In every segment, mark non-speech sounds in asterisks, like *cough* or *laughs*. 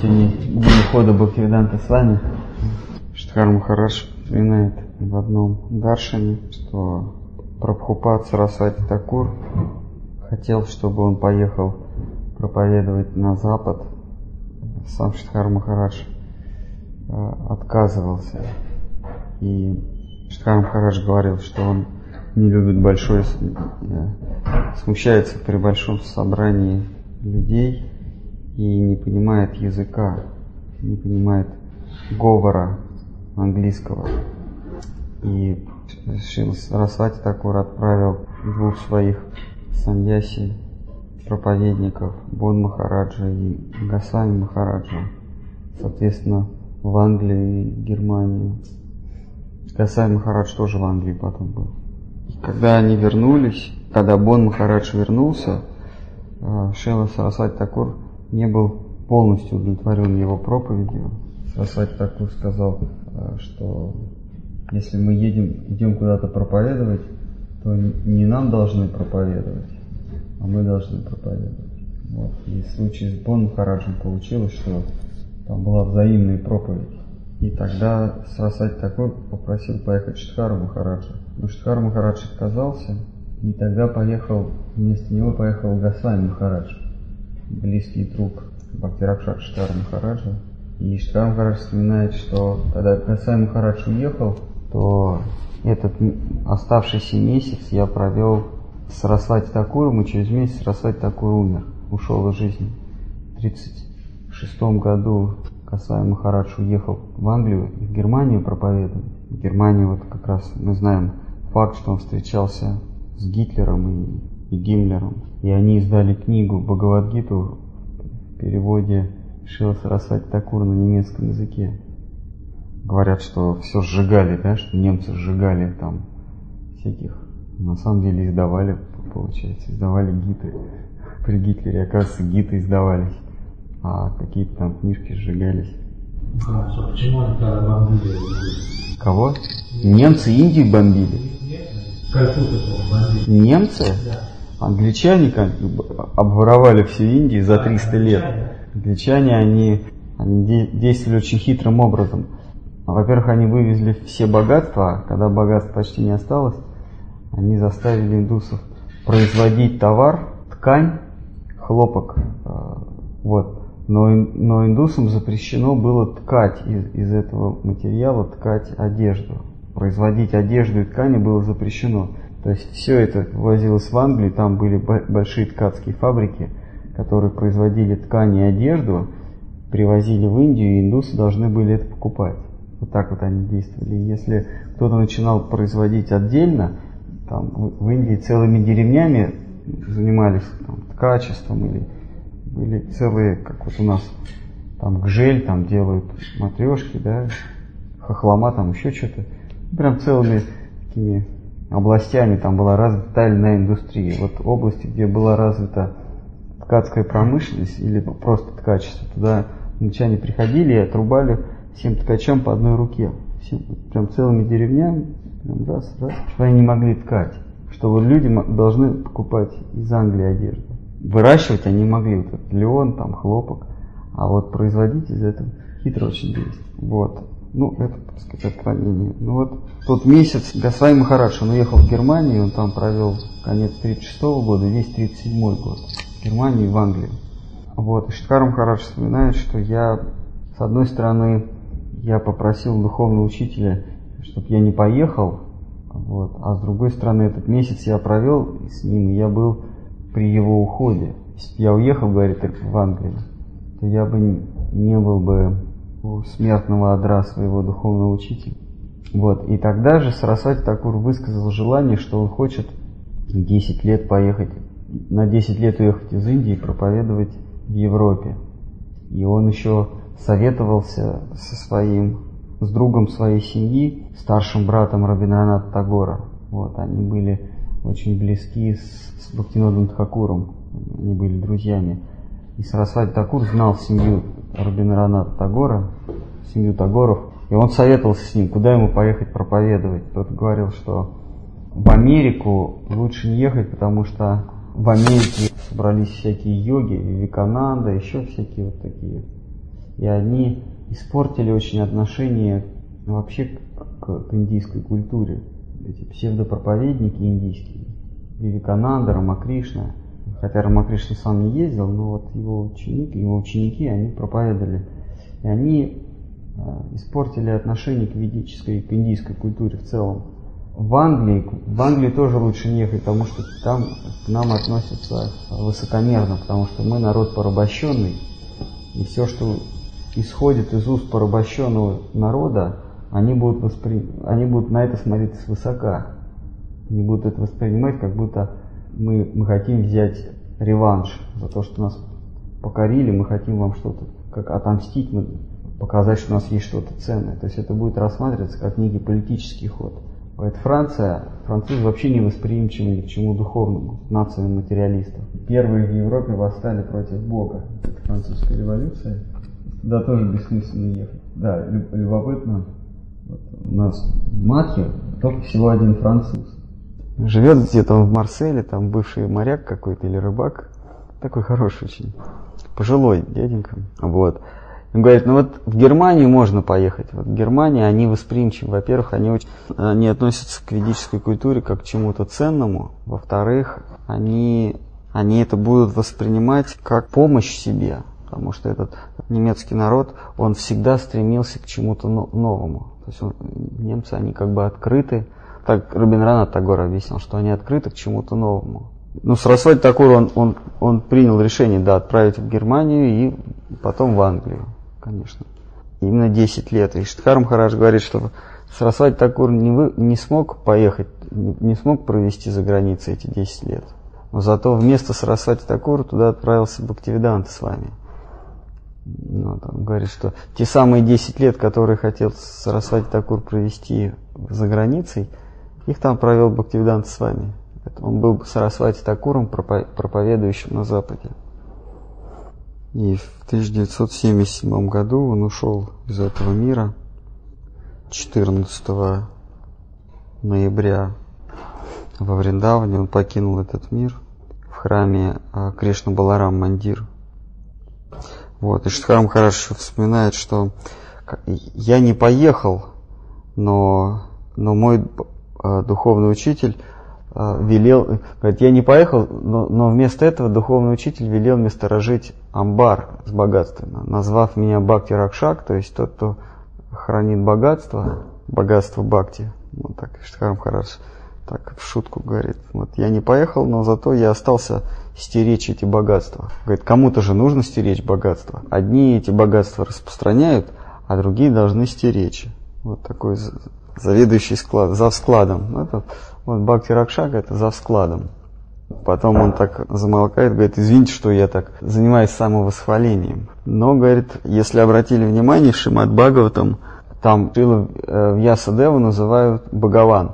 Сегодня день ухода Бхактивиданта с вами. Штхар Махарадж вспоминает в одном Даршане, что Прабхупад Сарасвати Такур хотел, чтобы он поехал проповедовать на Запад. Сам Штхар Махарадж э, отказывался. И Штхар Махарадж говорил, что он не любит большое, э, смущается при большом собрании людей и не понимает языка, не понимает говора английского. И Шил Сарасвати Такур отправил двух своих саньяси, проповедников, Бон Махараджа и Гасами Махараджа, соответственно, в Англию и Германию. Гасами Махарадж тоже в Англии потом был. И когда они вернулись, когда Бон Махарадж вернулся, э, Шила Сарасвати Такур не был полностью удовлетворен его проповедью. Сарасвати Такур сказал, э, что если мы едем, идем куда-то проповедовать, то не нам должны проповедовать, а мы должны проповедовать. Вот. И в случае с Бон Махараджем получилось, что там была взаимная проповедь. И тогда Сарасвати Такур попросил поехать Штхару Махараджа. Но Штхар Махарадж отказался, и тогда поехал, вместо него поехал Гасвами Махарадж близкий друг Бхактиракшат Штар Махараджа. И Штар Махарадж вспоминает, что когда Касай Махарадж уехал, то этот оставшийся месяц я провел с Расвати Такуром, и через месяц Расвати Такур умер, ушел из жизни. В 1936 году Касай Махарадж уехал в Англию и в Германию проповедовать. В Германии вот как раз мы знаем факт, что он встречался с Гитлером и и Гиммлером. И они издали книгу Бхагавадгиту в переводе Шила Сарасвати Такур на немецком языке. Говорят, что все сжигали, да, что немцы сжигали там всяких. На самом деле издавали, получается, издавали гиты. При Гитлере, оказывается, гиты издавались, а какие-то там книжки сжигались. А почему тогда бомбили? Кого? Немцы Индию бомбили. Немцы? Да. Англичане как обворовали всю Индию за 300 лет. Англичане, они, они действовали очень хитрым образом. Во-первых, они вывезли все богатства, а когда богатств почти не осталось, они заставили индусов производить товар, ткань, хлопок. А, вот. Но, но индусам запрещено было ткать из, из этого материала, ткать одежду. Производить одежду и ткани было запрещено. То есть все это возилось в Англию, там были большие ткацкие фабрики, которые производили ткани и одежду, привозили в Индию, и индусы должны были это покупать. Вот так вот они действовали. Если кто-то начинал производить отдельно, там в Индии целыми деревнями занимались там, ткачеством или были целые, как вот у нас там гжель там делают матрешки, да, хохлома там еще что-то. Прям целыми такими областями там была развита тайная индустрия. Вот области, где была развита ткацкая промышленность или просто ткачество, туда англичане приходили и отрубали всем ткачам по одной руке. Всем, прям целыми деревнями, прям раз, раз, что они не могли ткать. Что люди должны покупать из Англии одежду. Выращивать они могли, вот этот леон, там, хлопок, а вот производить из этого хитро очень действие. Вот. Ну, это, так сказать, отклонение. Ну вот тот месяц Гасвай Махарадж, он уехал в Германию, он там провел конец 36 -го года, весь 37 год. В Германию и в Англию. Вот, и Шиткар Махарадж вспоминает, что я, с одной стороны, я попросил духовного учителя, чтобы я не поехал, вот, а с другой стороны, этот месяц я провел с ним, и я был при его уходе. Если бы я уехал, говорит, в Англию, то я бы не был бы у смертного адра своего духовного учителя. Вот. И тогда же Сарасвати Такур высказал желание, что он хочет 10 лет поехать, на 10 лет уехать из Индии и проповедовать в Европе. И он еще советовался со своим, с другом своей семьи, старшим братом Рабинраната Тагора. Вот, они были очень близки с, с Бхактинодом Тхакуром, они были друзьями. И Сарасвати Такур знал семью Рабинраната Тагора, семью Тагоров, и он советовался с ним, куда ему поехать проповедовать. Тот говорил, что в Америку лучше не ехать, потому что в Америке собрались всякие йоги, Викананда, еще всякие вот такие И они испортили очень отношение вообще к, к индийской культуре. Эти псевдопроповедники индийские, Вивекананда, Рамакришна, хотя Рамакришна сам не ездил, но вот его ученик, его ученики, они проповедовали. И они э, испортили отношение к ведической к индийской культуре в целом. В Англии, в Англии тоже лучше не ехать, потому что там к нам относятся высокомерно, потому что мы народ порабощенный, и все, что исходит из уст порабощенного народа, они будут, воспри... они будут на это смотреть свысока. Они будут это воспринимать, как будто мы, мы хотим взять реванш за то, что нас покорили, мы хотим вам что-то, как отомстить, показать, что у нас есть что-то ценное. То есть это будет рассматриваться как некий политический ход. Поэтому Франция, французы вообще не восприимчивы ни к чему духовному, нациям материалистов. Первые в Европе восстали против Бога. Это французская революция. Туда тоже бессмысленно ехать. Да, любопытно. Вот у нас в Матхе только всего один француз. Живет где-то в Марселе, там бывший моряк какой-то или рыбак. Такой хороший очень. Пожилой дяденька. Вот. Он говорит, ну вот в Германию можно поехать. Вот в Германии они восприимчивы. Во-первых, они, очень, они относятся к ведической культуре как к чему-то ценному. Во-вторых, они, они это будут воспринимать как помощь себе. Потому что этот немецкий народ, он всегда стремился к чему-то новому. То есть он, немцы, они как бы открыты. Так Рабинранат Тагор объяснил, что они открыты к чему-то новому. Ну, Сарасвати Такур, он, он, он принял решение, да, отправить в Германию и потом в Англию конечно. Именно 10 лет. И Штхар Махарадж говорит, что Сарасвати Такур не, вы, не смог поехать, не, не смог провести за границей эти 10 лет. Но зато вместо Сарасвати Такура туда отправился Бхактивиданта с вами. Ну, там говорит, что те самые 10 лет, которые хотел Сарасвати Такур провести за границей, их там провел Бхактивиданта с вами. Он был Сарасвати Такуром, проповедующим на Западе. И в 1977 году он ушел из этого мира 14 ноября во Вриндаване. Он покинул этот мир в храме а, Кришна Баларам Мандир. Вот. И Штхарам хорошо вспоминает, что я не поехал, но, но мой духовный учитель а, велел, говорит, я не поехал, но, но вместо этого духовный учитель велел мне сторожить амбар с богатствами, назвав меня Бхакти Ракшак, то есть тот, кто хранит богатство, богатство Бхакти. Вот так Штхарам Хараш так в шутку говорит. Вот я не поехал, но зато я остался стеречь эти богатства. Говорит, кому-то же нужно стеречь богатство. Одни эти богатства распространяют, а другие должны стеречь. Вот такой заведующий склад, за складом. Это вот Бхакти Ракшак это за складом. Потом он так замолкает, говорит, извините, что я так занимаюсь самовосхвалением. Но, говорит, если обратили внимание, Шимат Бхагаватам, там Шила э, Вьясадеву называют Бхагаван.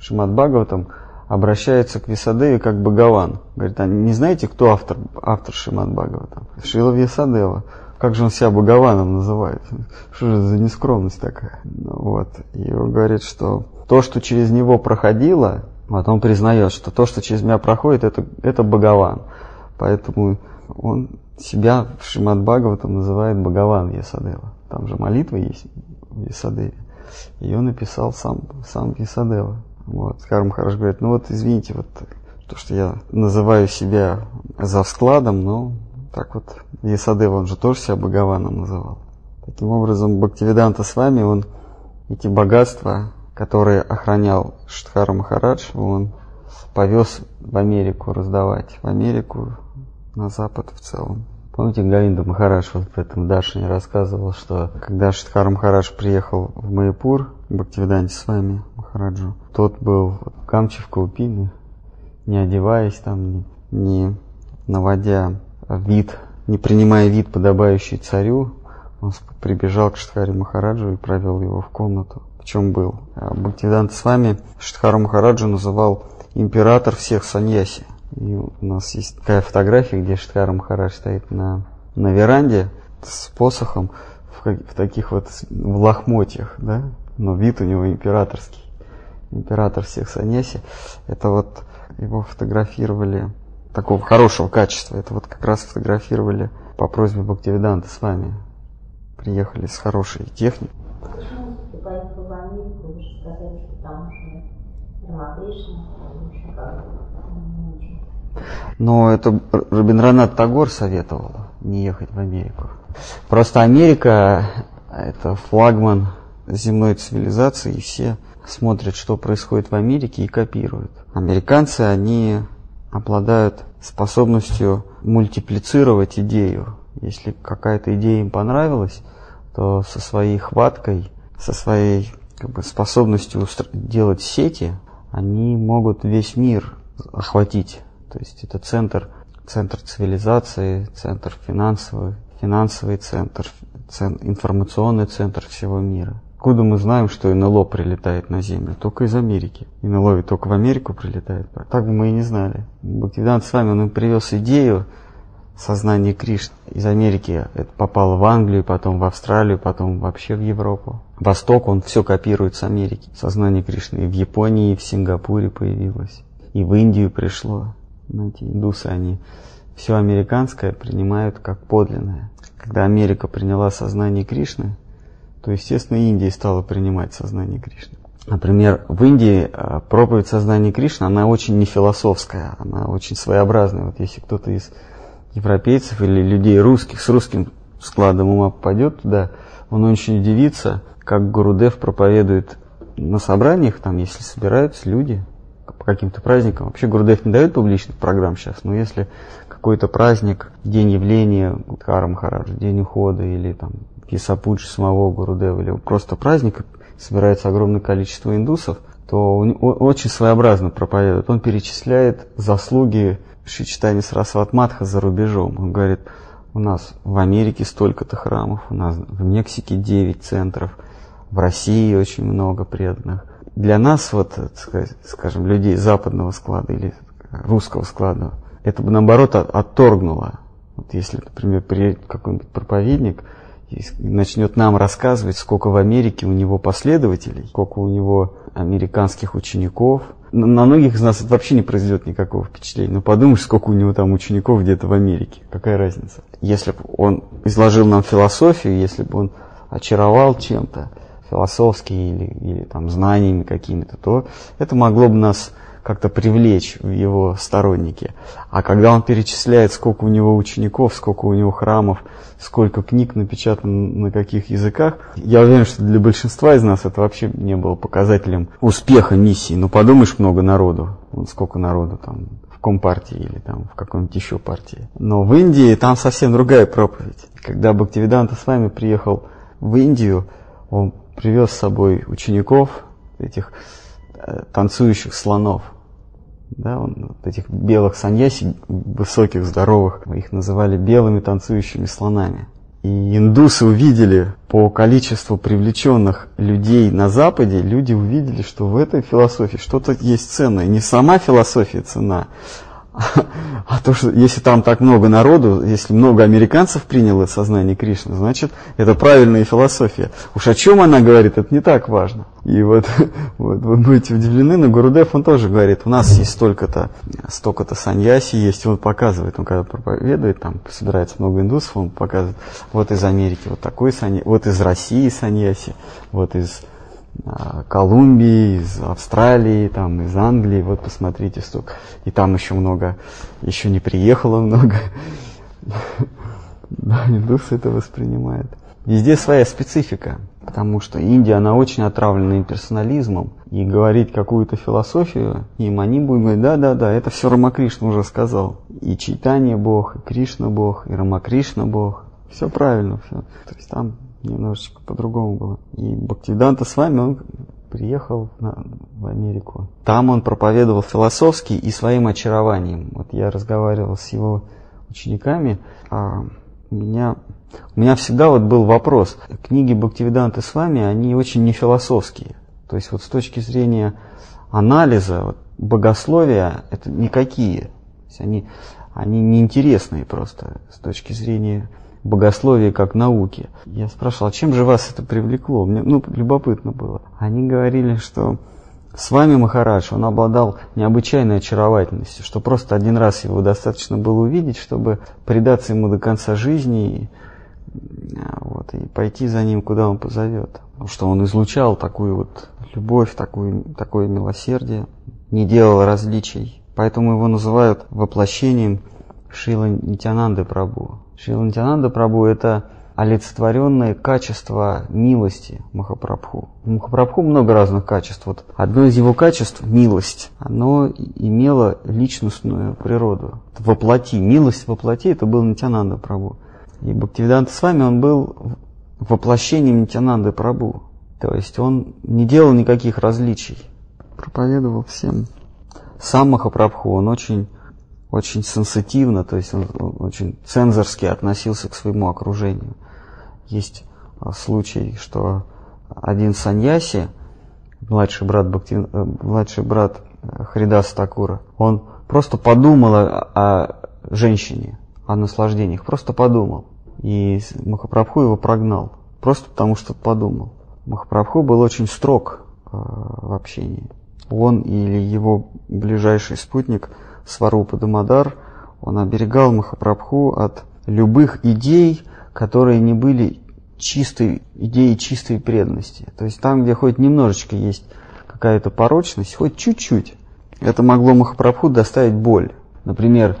Шимат Бхагаватам обращается к Висадеве как Бхагаван. Говорит, а не знаете, кто автор, автор Шимат Бхагаватам? Шила Вьясадева. Как же он себя Бхагаваном называет? Что же за нескромность такая? Ну, вот. И он говорит, что то, что через него проходило, вот он признает, что то, что через меня проходит, это, это Бхагаван. Поэтому он себя в Шимад Бхагаватам называет Бхагаван Ясадева. Там же молитва есть в Ясадеве. Ее написал сам, сам Ясадева. Вот. Карм Хараш говорит, ну вот извините, вот то, что я называю себя за складом, но так вот Ясадева, он же тоже себя Бхагаваном называл. Таким образом, Бхактивиданта с вами, он эти богатства который охранял Штхара Махарадж, он повез в Америку раздавать. В Америку, на Запад в целом. Помните, Галинда Махарадж вот в этом Дашине рассказывал, что когда Штхар Махарадж приехал в Майпур, Бхактивиданте с вами, Махараджу, тот был в Камче в не одеваясь там, не наводя вид, не принимая вид, подобающий царю, он прибежал к Штхаре Махараджу и провел его в комнату чем был. А Бхактивиданта с вами Штхару Махараджа называл император всех саньяси. И у нас есть такая фотография, где Штхара Махарадж стоит на, на веранде с посохом в, в таких вот в лохмотьях, да, но вид у него императорский. Император всех саньяси. Это вот его фотографировали такого хорошего качества. Это вот как раз фотографировали по просьбе Бхактивиданта с вами приехали с хорошей техникой. Почему поехал в Америку? Вы же сказали, что там уже Рамакришна. Но это Рабиндранат Тагор советовал не ехать в Америку. Просто Америка – это флагман земной цивилизации, и все смотрят, что происходит в Америке и копируют. Американцы, они обладают способностью мультиплицировать идею. Если какая-то идея им понравилась, то со своей хваткой, со своей как бы, способностью делать сети, они могут весь мир охватить. То есть это центр, центр цивилизации, центр финансовый, финансовый центр, цен- информационный центр всего мира. Откуда мы знаем, что НЛО прилетает на Землю? Только из Америки. НЛО ведь только в Америку прилетает. Так бы мы и не знали. Бхактивидант с вами, он привез идею сознания Кришны. Из Америки это попало в Англию, потом в Австралию, потом вообще в Европу. Восток, он все копирует с Америки. Сознание Кришны и в Японии, и в Сингапуре появилось. И в Индию пришло. Знаете, индусы, они все американское принимают как подлинное. Когда Америка приняла сознание Кришны, то, естественно, Индия стала принимать сознание Кришны. Например, в Индии э, проповедь сознания Кришны, она очень не философская, она очень своеобразная. Вот если кто-то из европейцев или людей русских с русским складом ума попадет туда, он очень удивится, как Гурудев проповедует на собраниях, там, если собираются люди по каким-то праздникам. Вообще Гурудев не дает публичных программ сейчас, но если какой-то праздник, день явления Гудхара Махараджа, день ухода или там Кисапуджи самого Гурудева, или просто праздник, собирается огромное количество индусов, то он очень своеобразно проповедует. Он перечисляет заслуги Шичтани Сарасват Матха за рубежом. Он говорит, у нас в Америке столько-то храмов, у нас в Мексике 9 центров, в России очень много преданных. Для нас, вот, скажем, людей западного склада или русского склада, это бы наоборот отторгнуло. Вот если, например, приедет какой-нибудь проповедник и начнет нам рассказывать, сколько в Америке у него последователей, сколько у него американских учеников, на многих из нас это вообще не произведет никакого впечатления. Ну подумаешь, сколько у него там учеников где-то в Америке. Какая разница? Если бы он изложил нам философию, если бы он очаровал чем-то, философски или, или там знаниями какими-то, то это могло бы нас как-то привлечь его сторонники. А когда он перечисляет, сколько у него учеников, сколько у него храмов, сколько книг напечатано на каких языках, я уверен, что для большинства из нас это вообще не было показателем успеха миссии. Ну, подумаешь, много народу. Вот сколько народу там в Компартии или там в какой-нибудь еще партии. Но в Индии там совсем другая проповедь. Когда Бхактивиданта с вами приехал в Индию, он привез с собой учеников, этих э, танцующих слонов. Да, он, вот этих белых саньяси, высоких, здоровых, их называли белыми танцующими слонами. И индусы увидели по количеству привлеченных людей на Западе, люди увидели, что в этой философии что-то есть ценное. Не сама философия цена, *laughs* а то, что если там так много народу, если много американцев приняло сознание Кришны, значит, это правильная философия. Уж о чем она говорит, это не так важно. И вот, *laughs* вот вы будете удивлены, но Гурудев, он тоже говорит, у нас есть столько-то, столько-то саньяси есть, он показывает, он когда проповедует, там собирается много индусов, он показывает, вот из Америки вот такой саньяси, вот из России саньяси, вот из Колумбии, из Австралии, там, из Англии, вот посмотрите столько. И там еще много, еще не приехало много. Да, индусы это воспринимают. Везде своя специфика, потому что Индия, она очень отравлена имперсонализмом. И говорить какую-то философию, им они будут говорить, да-да-да, это все Рамакришна уже сказал. И Чайтанья Бог, и Кришна Бог, и Рамакришна Бог. Все правильно, все. То есть там немножечко по-другому было. И Бхактивиданта с вами, он приехал на, в Америку. Там он проповедовал философски и своим очарованием. Вот я разговаривал с его учениками, а у меня, у меня всегда вот был вопрос. Книги Бхактивиданты с вами, они очень не философские. То есть вот с точки зрения анализа, вот, богословия, это никакие. То есть они, они неинтересные просто с точки зрения богословия как науки. Я спрашивал, а чем же вас это привлекло? Мне ну, любопытно было. Они говорили, что с вами Махарадж, он обладал необычайной очаровательностью, что просто один раз его достаточно было увидеть, чтобы предаться ему до конца жизни и, вот, и пойти за ним, куда он позовет. Что он излучал такую вот любовь, такую, такое милосердие, не делал различий. Поэтому его называют воплощением Шила Нитянанды Прабу. Шила Нитянанда Прабу – это олицетворенное качество милости Махапрабху. У Махапрабху много разных качеств. Вот одно из его качеств – милость. Оно имело личностную природу. Воплоти. Милость воплоти – это был Нитянанда Прабу. И Бхактивиданта с вами он был воплощением Нитянанды Прабу. То есть он не делал никаких различий. Проповедовал всем. Сам Махапрабху, он очень очень сенситивно, то есть он очень цензорски относился к своему окружению. Есть а, случай, что один саньяси, младший брат, Бхакти, э, младший брат э, Хридаса Такура, он просто подумал о, о женщине, о наслаждениях, просто подумал. И Махапрабху его прогнал, просто потому что подумал. Махапрабху был очень строг э, в общении. Он или его ближайший спутник Сварупа Дамадар, он оберегал Махапрабху от любых идей, которые не были чистой идеей чистой преданности. То есть там, где хоть немножечко есть какая-то порочность, хоть чуть-чуть, это могло Махапрабху доставить боль. Например,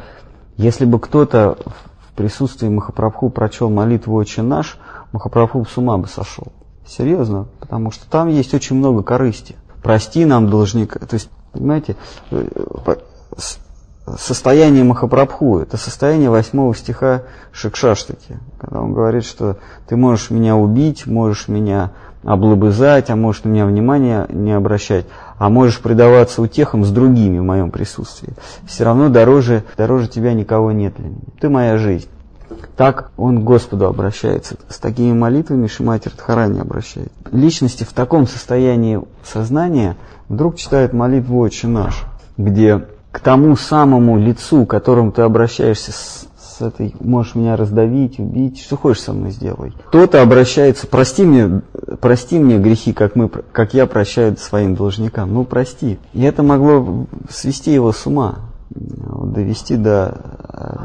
если бы кто-то в присутствии Махапрабху прочел молитву «Отче наш», Махапрабху с ума бы сошел. Серьезно, потому что там есть очень много корысти. Прости нам, должника. То есть, понимаете, э, состояние Махапрабху, это состояние восьмого стиха Шикшаштаки, когда он говорит, что ты можешь меня убить, можешь меня облобызать, а можешь на меня внимания не обращать, а можешь предаваться утехам с другими в моем присутствии. Все равно дороже, дороже тебя никого нет для меня. Ты моя жизнь. Так он к Господу обращается. С такими молитвами Шимати Радхарани обращается. Личности в таком состоянии сознания вдруг читают молитву «Отче наш», где к тому самому лицу, к которому ты обращаешься с, с этой, можешь меня раздавить, убить, что хочешь со мной сделай. Кто-то обращается, прости мне, прости мне грехи, как, мы, как я прощаю своим должникам. Ну, прости. И это могло свести его с ума, довести до,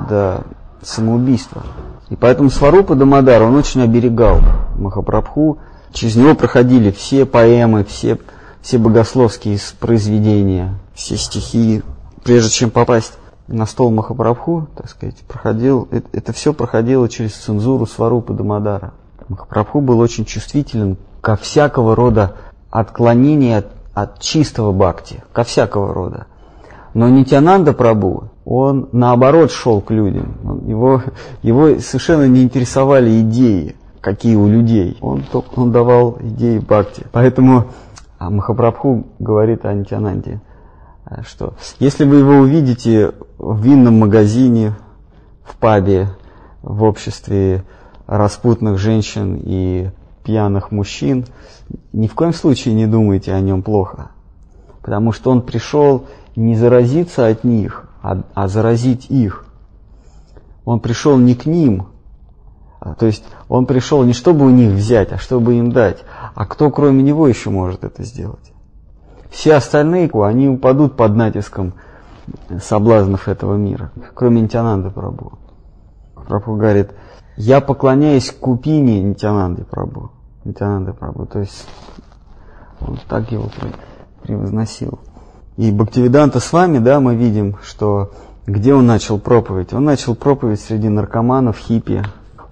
до самоубийства. И поэтому Сварупа Дамадар, он очень оберегал Махапрабху. Через него проходили все поэмы, все, все богословские произведения, все стихи, прежде чем попасть на стол Махапрабху, так сказать, проходил, это, это все проходило через цензуру Сварупы Дамадара. Махапрабху был очень чувствителен ко всякого рода отклонения от, от чистого бхакти, ко всякого рода. Но Нитянанда Прабу, он наоборот шел к людям. Его, его совершенно не интересовали идеи, какие у людей. Он, он давал идеи бхакти. Поэтому а Махапрабху говорит о Нитянанде – Э, что если вы его увидите в винном магазине, в пабе, в обществе распутных женщин и пьяных мужчин, ни в коем случае не думайте о нем плохо. Потому что он пришел не заразиться от них, а, а заразить их. Он пришел не к ним, а, то есть он пришел не чтобы у них взять, а чтобы им дать. А кто кроме него еще может это сделать? Все остальные, они упадут под натиском соблазнов этого мира, кроме Нитянанды Прабу. Прабу говорит, я поклоняюсь купине Нитянанды Прабу. Нитянанды Прабу, то есть он так его превозносил. И Бхактивиданта с вами, да, мы видим, что где он начал проповедь? Он начал проповедь среди наркоманов, хиппи.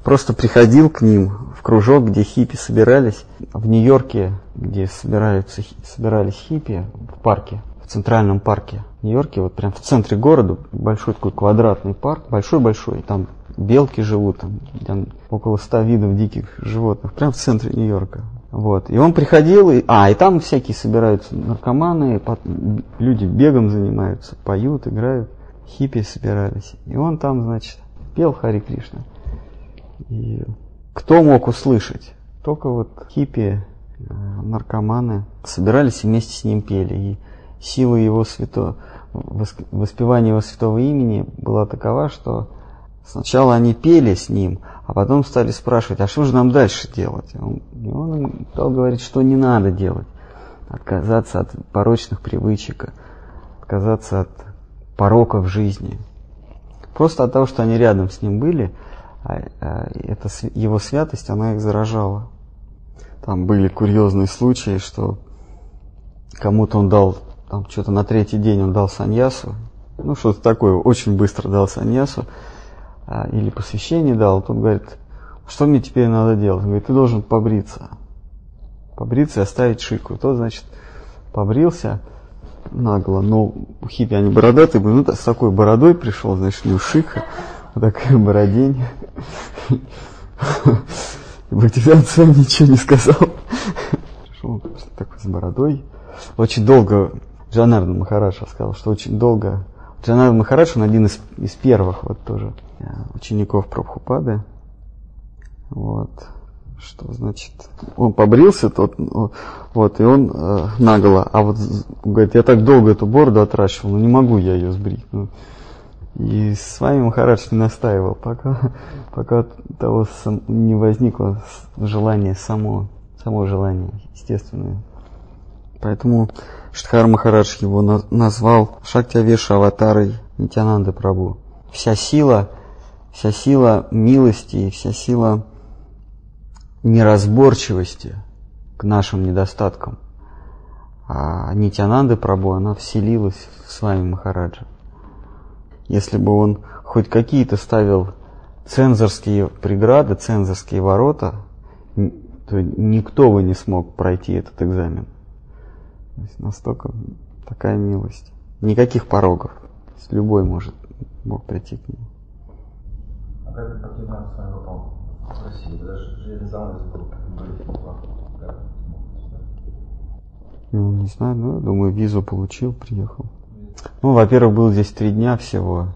Просто приходил к ним в кружок, где хиппи собирались. В Нью-Йорке где собираются, собирались хиппи в парке, в центральном парке Нью-Йорке, вот прям в центре города, большой такой квадратный парк, большой-большой, там белки живут, там, там около ста видов диких животных, прям в центре Нью-Йорка. Вот. И он приходил, и, а, и там всякие собираются наркоманы, люди бегом занимаются, поют, играют, хиппи собирались. И он там, значит, пел Хари Кришна. И кто мог услышать? Только вот хиппи Э, наркоманы собирались и вместе с ним пели. И сила его свято... воспевания его святого имени была такова, что сначала они пели с ним, а потом стали спрашивать, а что же нам дальше делать? И он им стал говорить, что не надо делать. Отказаться от порочных привычек, отказаться от пороков жизни. Просто от того, что они рядом с ним были, эта его святость, она их заражала. Там были курьезные случаи, что кому-то он дал, там что-то на третий день он дал саньясу, ну что-то такое, очень быстро дал саньясу, а, или посвящение дал, тут говорит, что мне теперь надо делать? Он говорит, ты должен побриться. Побриться и оставить шику. Тот, значит, побрился нагло, но у хиппи они бородатые были, ну с такой бородой пришел, значит, у него шика, такая бородень. Сам ничего не сказал. Пришел такой с бородой. Очень долго Джанарда Махараджа сказал, что очень долго Джанарда Махарадж, он один из, из первых вот тоже э, учеников Прабхупады. Вот. Что значит? Он побрился, тот, вот, и он э, наголо. А вот говорит, я так долго эту бороду отращивал, ну не могу я ее сбрить. Ну, и с вами Махарадж не настаивал, пока, *laughs* пока того не возникло желание само, само желание, естественное. Поэтому Штхар Махарадж его назвал Шактявеша аватарой Нитянанды Прабу. Вся сила, вся сила милости вся сила неразборчивости к нашим недостаткам. А Нитянанды Прабу, она вселилась в с вами Махараджа. Если бы он хоть какие-то ставил цензорские преграды, цензорские ворота, то никто бы не смог пройти этот экзамен. То есть настолько такая милость. Никаких порогов. Любой может мог прийти к нему. А как Бхактивинат с вами попал в Россию? Даже железный занавес был, как Ну, не знаю, ну, думаю, визу получил, приехал. Ну, во-первых, был здесь три дня всего.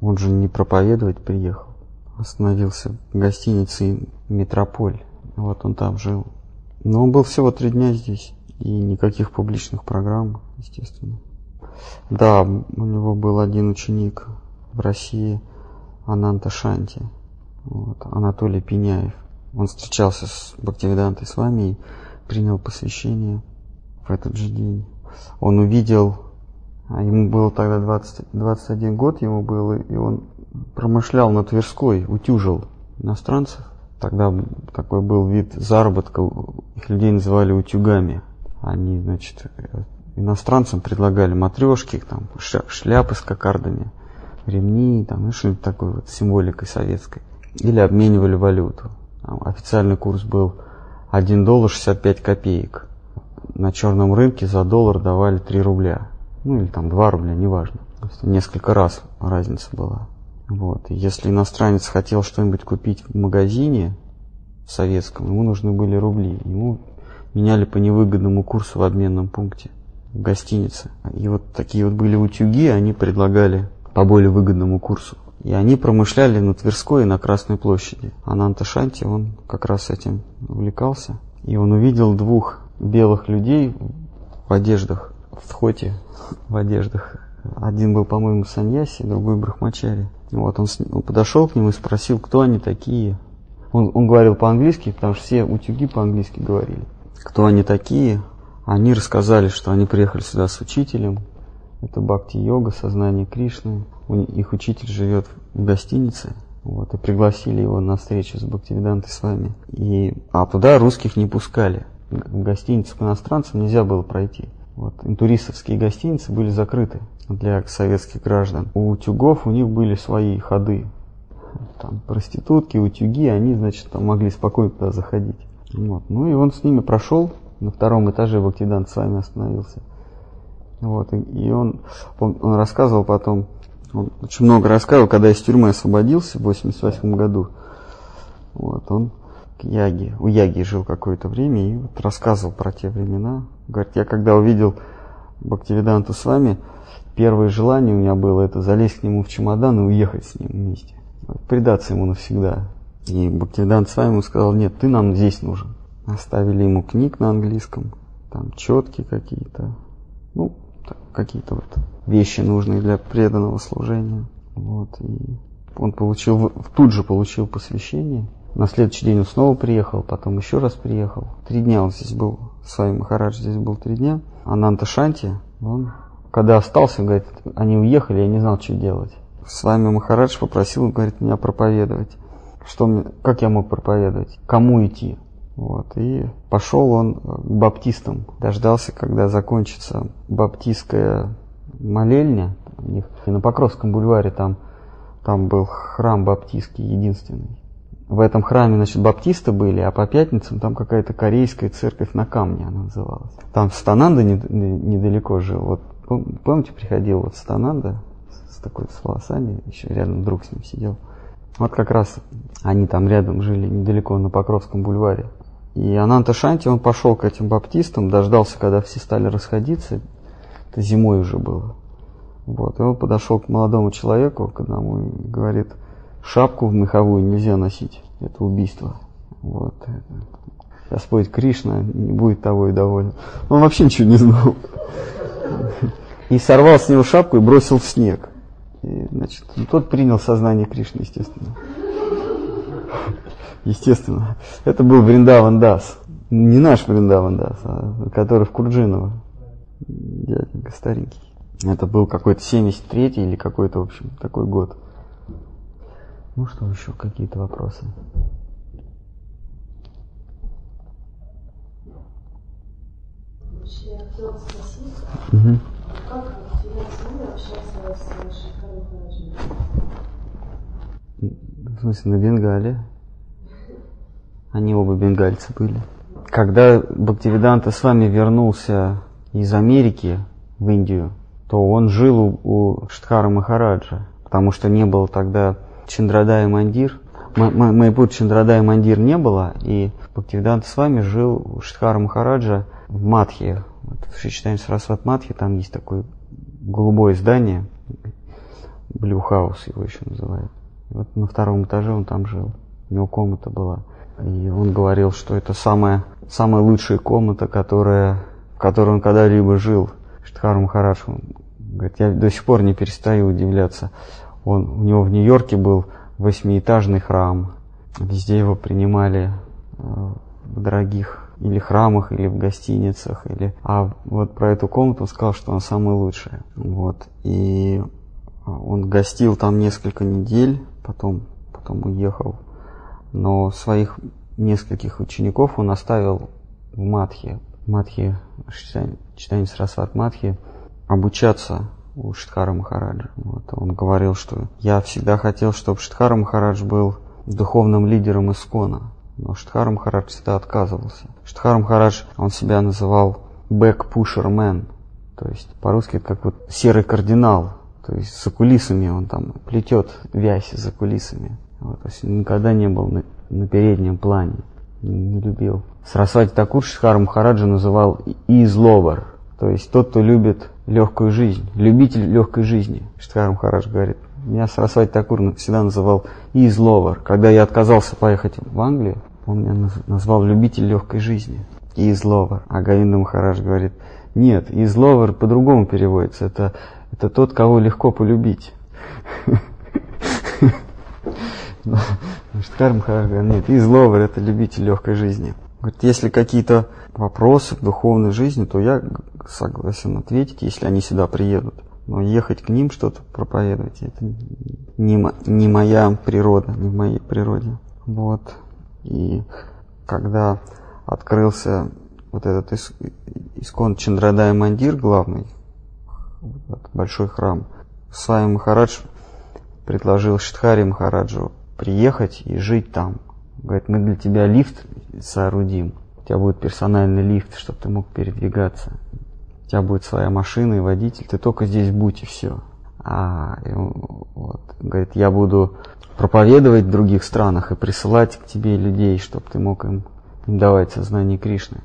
Он же не проповедовать приехал. Остановился в гостинице «Метрополь». Вот он там жил. Но он был всего три дня здесь. И никаких публичных программ, естественно. Да, у него был один ученик в России, Ананта Шанти, вот, Анатолий Пеняев. Он встречался с Бхактивидантой с вами и принял посвящение в этот же день. Он увидел а ему было тогда 20, 21 год, ему было, и он промышлял на Тверской, утюжил иностранцев. Тогда такой был вид заработка, их людей называли утюгами. Они, значит, иностранцам предлагали матрешки, там, шляпы с кокардами, ремни, там, ну, что-нибудь такое вот, символикой советской. Или обменивали валюту. Там, официальный курс был 1 доллар 65 копеек. На черном рынке за доллар давали 3 рубля ну или там 2 рубля, неважно. Несколько раз разница была. Вот. Если иностранец хотел что-нибудь купить в магазине в советском, ему нужны были рубли. Ему меняли по невыгодному курсу в обменном пункте в гостинице. И вот такие вот были утюги, они предлагали по более выгодному курсу. И они промышляли на Тверской и на Красной площади. А на Анташанте он как раз этим увлекался. И он увидел двух белых людей в одеждах в Тхоте в одеждах. Один был, по-моему, Саньяси, другой Брахмачари. Вот, он, он подошел к нему и спросил, кто они такие. Он, он говорил по-английски, потому что все утюги по-английски говорили. Кто они такие? Они рассказали, что они приехали сюда с учителем. Это бхакти-йога, сознание Кришны. Их учитель живет в гостинице. Вот, и пригласили его на встречу с Бхактивидантой с вами. И, а туда русских не пускали. В гостиницу к иностранцам нельзя было пройти. Вот, интуристовские гостиницы были закрыты для советских граждан. У утюгов у них были свои ходы. Там проститутки, утюги, они, значит, там могли спокойно туда заходить. Вот. Ну и он с ними прошел, на втором этаже Бхактидан с вами остановился. Вот, и, и он, он, он рассказывал потом, он очень много рассказывал, когда из тюрьмы освободился в 88 году. Вот, он к Яге, у Яги жил какое-то время и вот рассказывал про те времена. Говорит, я когда увидел Бхактивиданту с вами, первое желание у меня было это залезть к нему в чемодан и уехать с ним вместе. Предаться ему навсегда. И Бхактивидант с вами ему сказал, нет, ты нам здесь нужен. Оставили ему книг на английском, там четки какие-то, ну, какие-то вот вещи нужные для преданного служения. Вот, и он получил, тут же получил посвящение. На следующий день он снова приехал, потом еще раз приехал. Три дня он здесь был, с вами Махарадж здесь был три дня. Ананта Шанти, он, когда остался, говорит, они уехали, я не знал, что делать. С вами Махарадж попросил, говорит, меня проповедовать. что мне, как я мог проповедовать, кому идти. Вот, и пошел он к баптистам, дождался, когда закончится баптистская молельня у них. На Покровском бульваре там, там был храм баптистский единственный. В этом храме, значит, баптисты были, а по пятницам там какая-то корейская церковь на камне она называлась. Там Стананда недалеко жил. Вот помните, приходил вот Стананда с такой с волосами, еще рядом друг с ним сидел. Вот как раз они там рядом жили, недалеко на Покровском бульваре. И Ананта Шанти, он пошел к этим баптистам, дождался, когда все стали расходиться. Это зимой уже было. Вот. И он подошел к молодому человеку, к одному, и говорит, шапку меховую нельзя носить. Это убийство. Вот. Господь Кришна не будет того и доволен. Он вообще ничего не знал. И сорвал с него шапку и бросил в снег. И, значит, тот принял сознание Кришны, естественно. Естественно. Это был Вриндаван Дас. Не наш Вриндаван Дас, а который в Курджиново. Дяденька старенький. Это был какой-то 73-й или какой-то, в общем, такой год. Ну что еще, какие-то вопросы? Я хотела спросить, Угу. как тебя с с Шахаром В смысле, на Бенгале? Они оба бенгальцы были. Когда Бхактивиданта с вами вернулся из Америки в Индию, то он жил у, у Штхара Махараджа, потому что не было тогда Чандрадай Мандир. Майпур Чандрадай Мандир не было, и Бхактивиданта с вами жил у Штхара Махараджа в Матхе. Вот в Шичтане Сарасват Матхе там есть такое голубое здание, Блю Хаус его еще называют. Вот на втором этаже он там жил. У него комната была. И он говорил, что это самая, самая лучшая комната, которая, в которой он когда-либо жил. Штхар Махарадж. Он говорит, я до сих пор не перестаю удивляться. Он, у него в Нью-Йорке был восьмиэтажный храм. Везде его принимали э, в дорогих или храмах, или в гостиницах, или... А вот про эту комнату он сказал, что она самая лучшая. Вот. И он гостил там несколько недель, потом, потом уехал. Но своих нескольких учеников он оставил в Матхе, Матхе, читание Сарасват Матхи, обучаться у Штхара Махараджа. Вот. Он говорил, что я всегда хотел, чтобы Штхара Махарадж был духовным лидером Искона. Но Штхар Махарадж всегда отказывался. Штхар Махарадж, он себя называл man. То есть по-русски это как вот серый кардинал. То есть за кулисами он там плетет вязь за кулисами. Вот, то есть никогда не был на, на переднем плане. Не, не любил. Сарасвати Такур Штхар Махараджа называл изловар. То есть тот, кто любит легкую жизнь, любитель легкой жизни. Штхар Махарадж говорит, меня Сарасвати Такур всегда называл изловар. Когда я отказался поехать в Англию, он меня назвал любитель легкой жизни. Изловар. А Говинда Махарадж говорит, нет, изловар по-другому переводится. Это, это тот, кого легко полюбить. *laughs* Штхар Махарадж говорит, нет, изловар это любитель легкой жизни. Говорит, если какие-то вопросы в духовной жизни, то я согласен ответить, если они сюда приедут. Но ехать к ним что-то проповедовать, это не, не моя природа, не в моей природе. Вот. И когда открылся вот этот иск, искон Чандрадай Мандир, главный, большой храм, Свами Махарадж предложил Штхари Махараджу приехать и жить там. Говорит, мы для тебя лифт соорудим. У тебя будет персональный лифт, чтобы ты мог передвигаться у тебя будет своя машина и водитель, ты только здесь будь и все. А, и вот, говорит, я буду проповедовать в других странах и присылать к тебе людей, чтобы ты мог им, им давать сознание Кришны.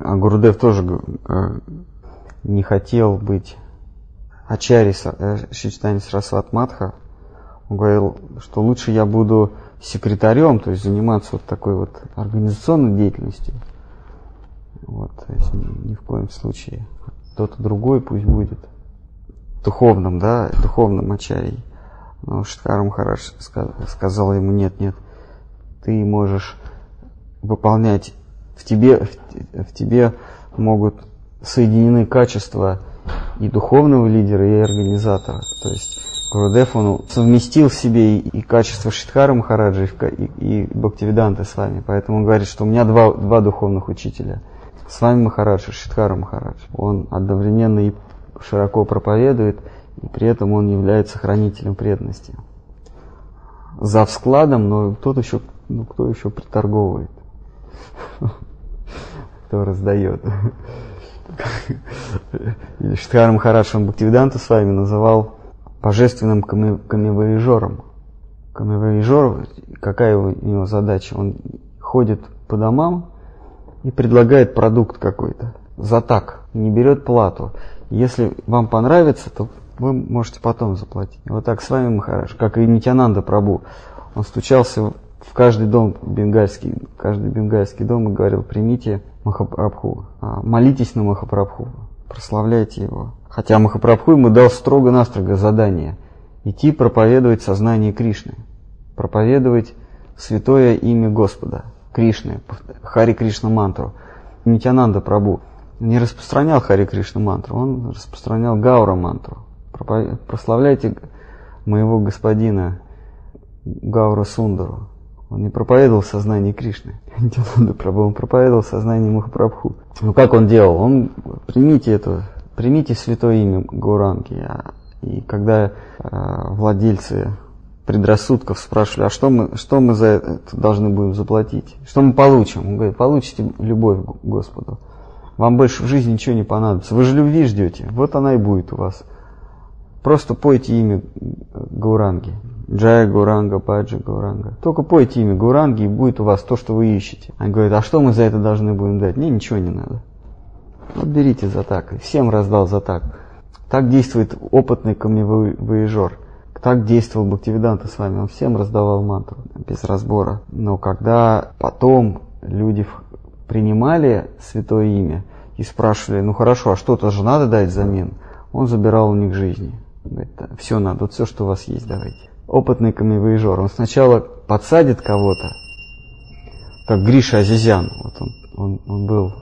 А Гурудев тоже э, не хотел быть Ачари Шичтани э, Сарасват Матха. Он говорил, что лучше я буду секретарем, то есть заниматься вот такой вот организационной деятельностью, вот, то есть ни, ни в коем случае. Кто-то другой пусть будет духовным, да, духовным ачарей. Но Шиткар Махарадж сказал ему, нет, нет, ты можешь выполнять, в тебе, в, в тебе могут соединены качества и духовного лидера, и организатора. То есть Гурудев, он совместил в себе и, и качество Шидхара Махараджа, и, и, и с вами. Поэтому он говорит, что у меня два, два духовных учителя. С вами Махарадж и Шидхара Махарадж. Он одновременно и широко проповедует, и при этом он является хранителем преданности. За складом, но тот еще, ну, кто еще приторговывает? *laughs* Кто раздает? *laughs* Или Шидхара Махарадж, он Бхактивиданта с вами называл божественным камевоежором. Камевоежор, какая у него задача? Он ходит по домам и предлагает продукт какой-то за так, не берет плату. Если вам понравится, то вы можете потом заплатить. Вот так с вами Махарадж, как и Нитянанда Прабу. Он стучался в каждый дом бенгальский, каждый бенгальский дом и говорил, примите Махапрабху, а, молитесь на Махапрабху, прославляйте его. Хотя Махапрабху ему дал строго-настрого задание идти проповедовать сознание Кришны, проповедовать святое имя Господа, Кришны, Хари Кришна мантру. Нитянанда Прабу не распространял Хари Кришна мантру, он распространял Гаура мантру. Прославляйте моего господина Гаура Сундару. Он не проповедовал сознание Кришны. *laughs* Нитянанда Прабху, он проповедовал сознание Махапрабху. Ну как он делал? Он, примите это, примите святое имя Гауранги. А- И когда а, владельцы предрассудков спрашивали, а что мы, что мы за это должны будем заплатить? Что мы получим? Он говорит, получите любовь к Господу. Вам больше в жизни ничего не понадобится. Вы же любви ждете. Вот она и будет у вас. Просто пойте имя Гауранги. Джая Гауранга, Баджа Гауранга. Только пойте имя Гауранги, и будет у вас то, что вы ищете. Они говорят, а что мы за это должны будем дать? Мне ничего не надо. Вот берите за так. Всем раздал за так. Так действует опытный камевоежор. Так действовал Бхактивиданта с вами. Он всем раздавал мантру без разбора. Но когда потом люди принимали святое имя и спрашивали, ну хорошо, а что-то же надо дать взамен, он забирал у них жизни. Говорит, все надо, вот все, что у вас есть, давайте. Опытный камевоежор. Он сначала подсадит кого-то, как Гриша Азизян. Вот он, он, он был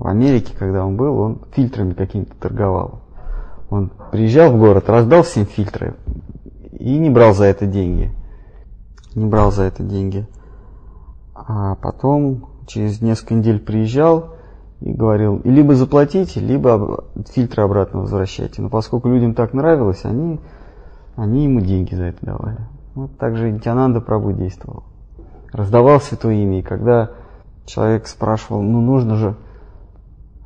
в Америке, когда он был, он фильтрами какими-то торговал. Он приезжал в город, раздал всем фильтры и не брал за это деньги. Не брал за это деньги. А потом через несколько недель приезжал и говорил, и либо заплатите, либо фильтры обратно возвращайте. Но поскольку людям так нравилось, они, они ему деньги за это давали. Вот так же Нитянанда Прабу действовал. Раздавал святое имя, и когда человек спрашивал, ну нужно же,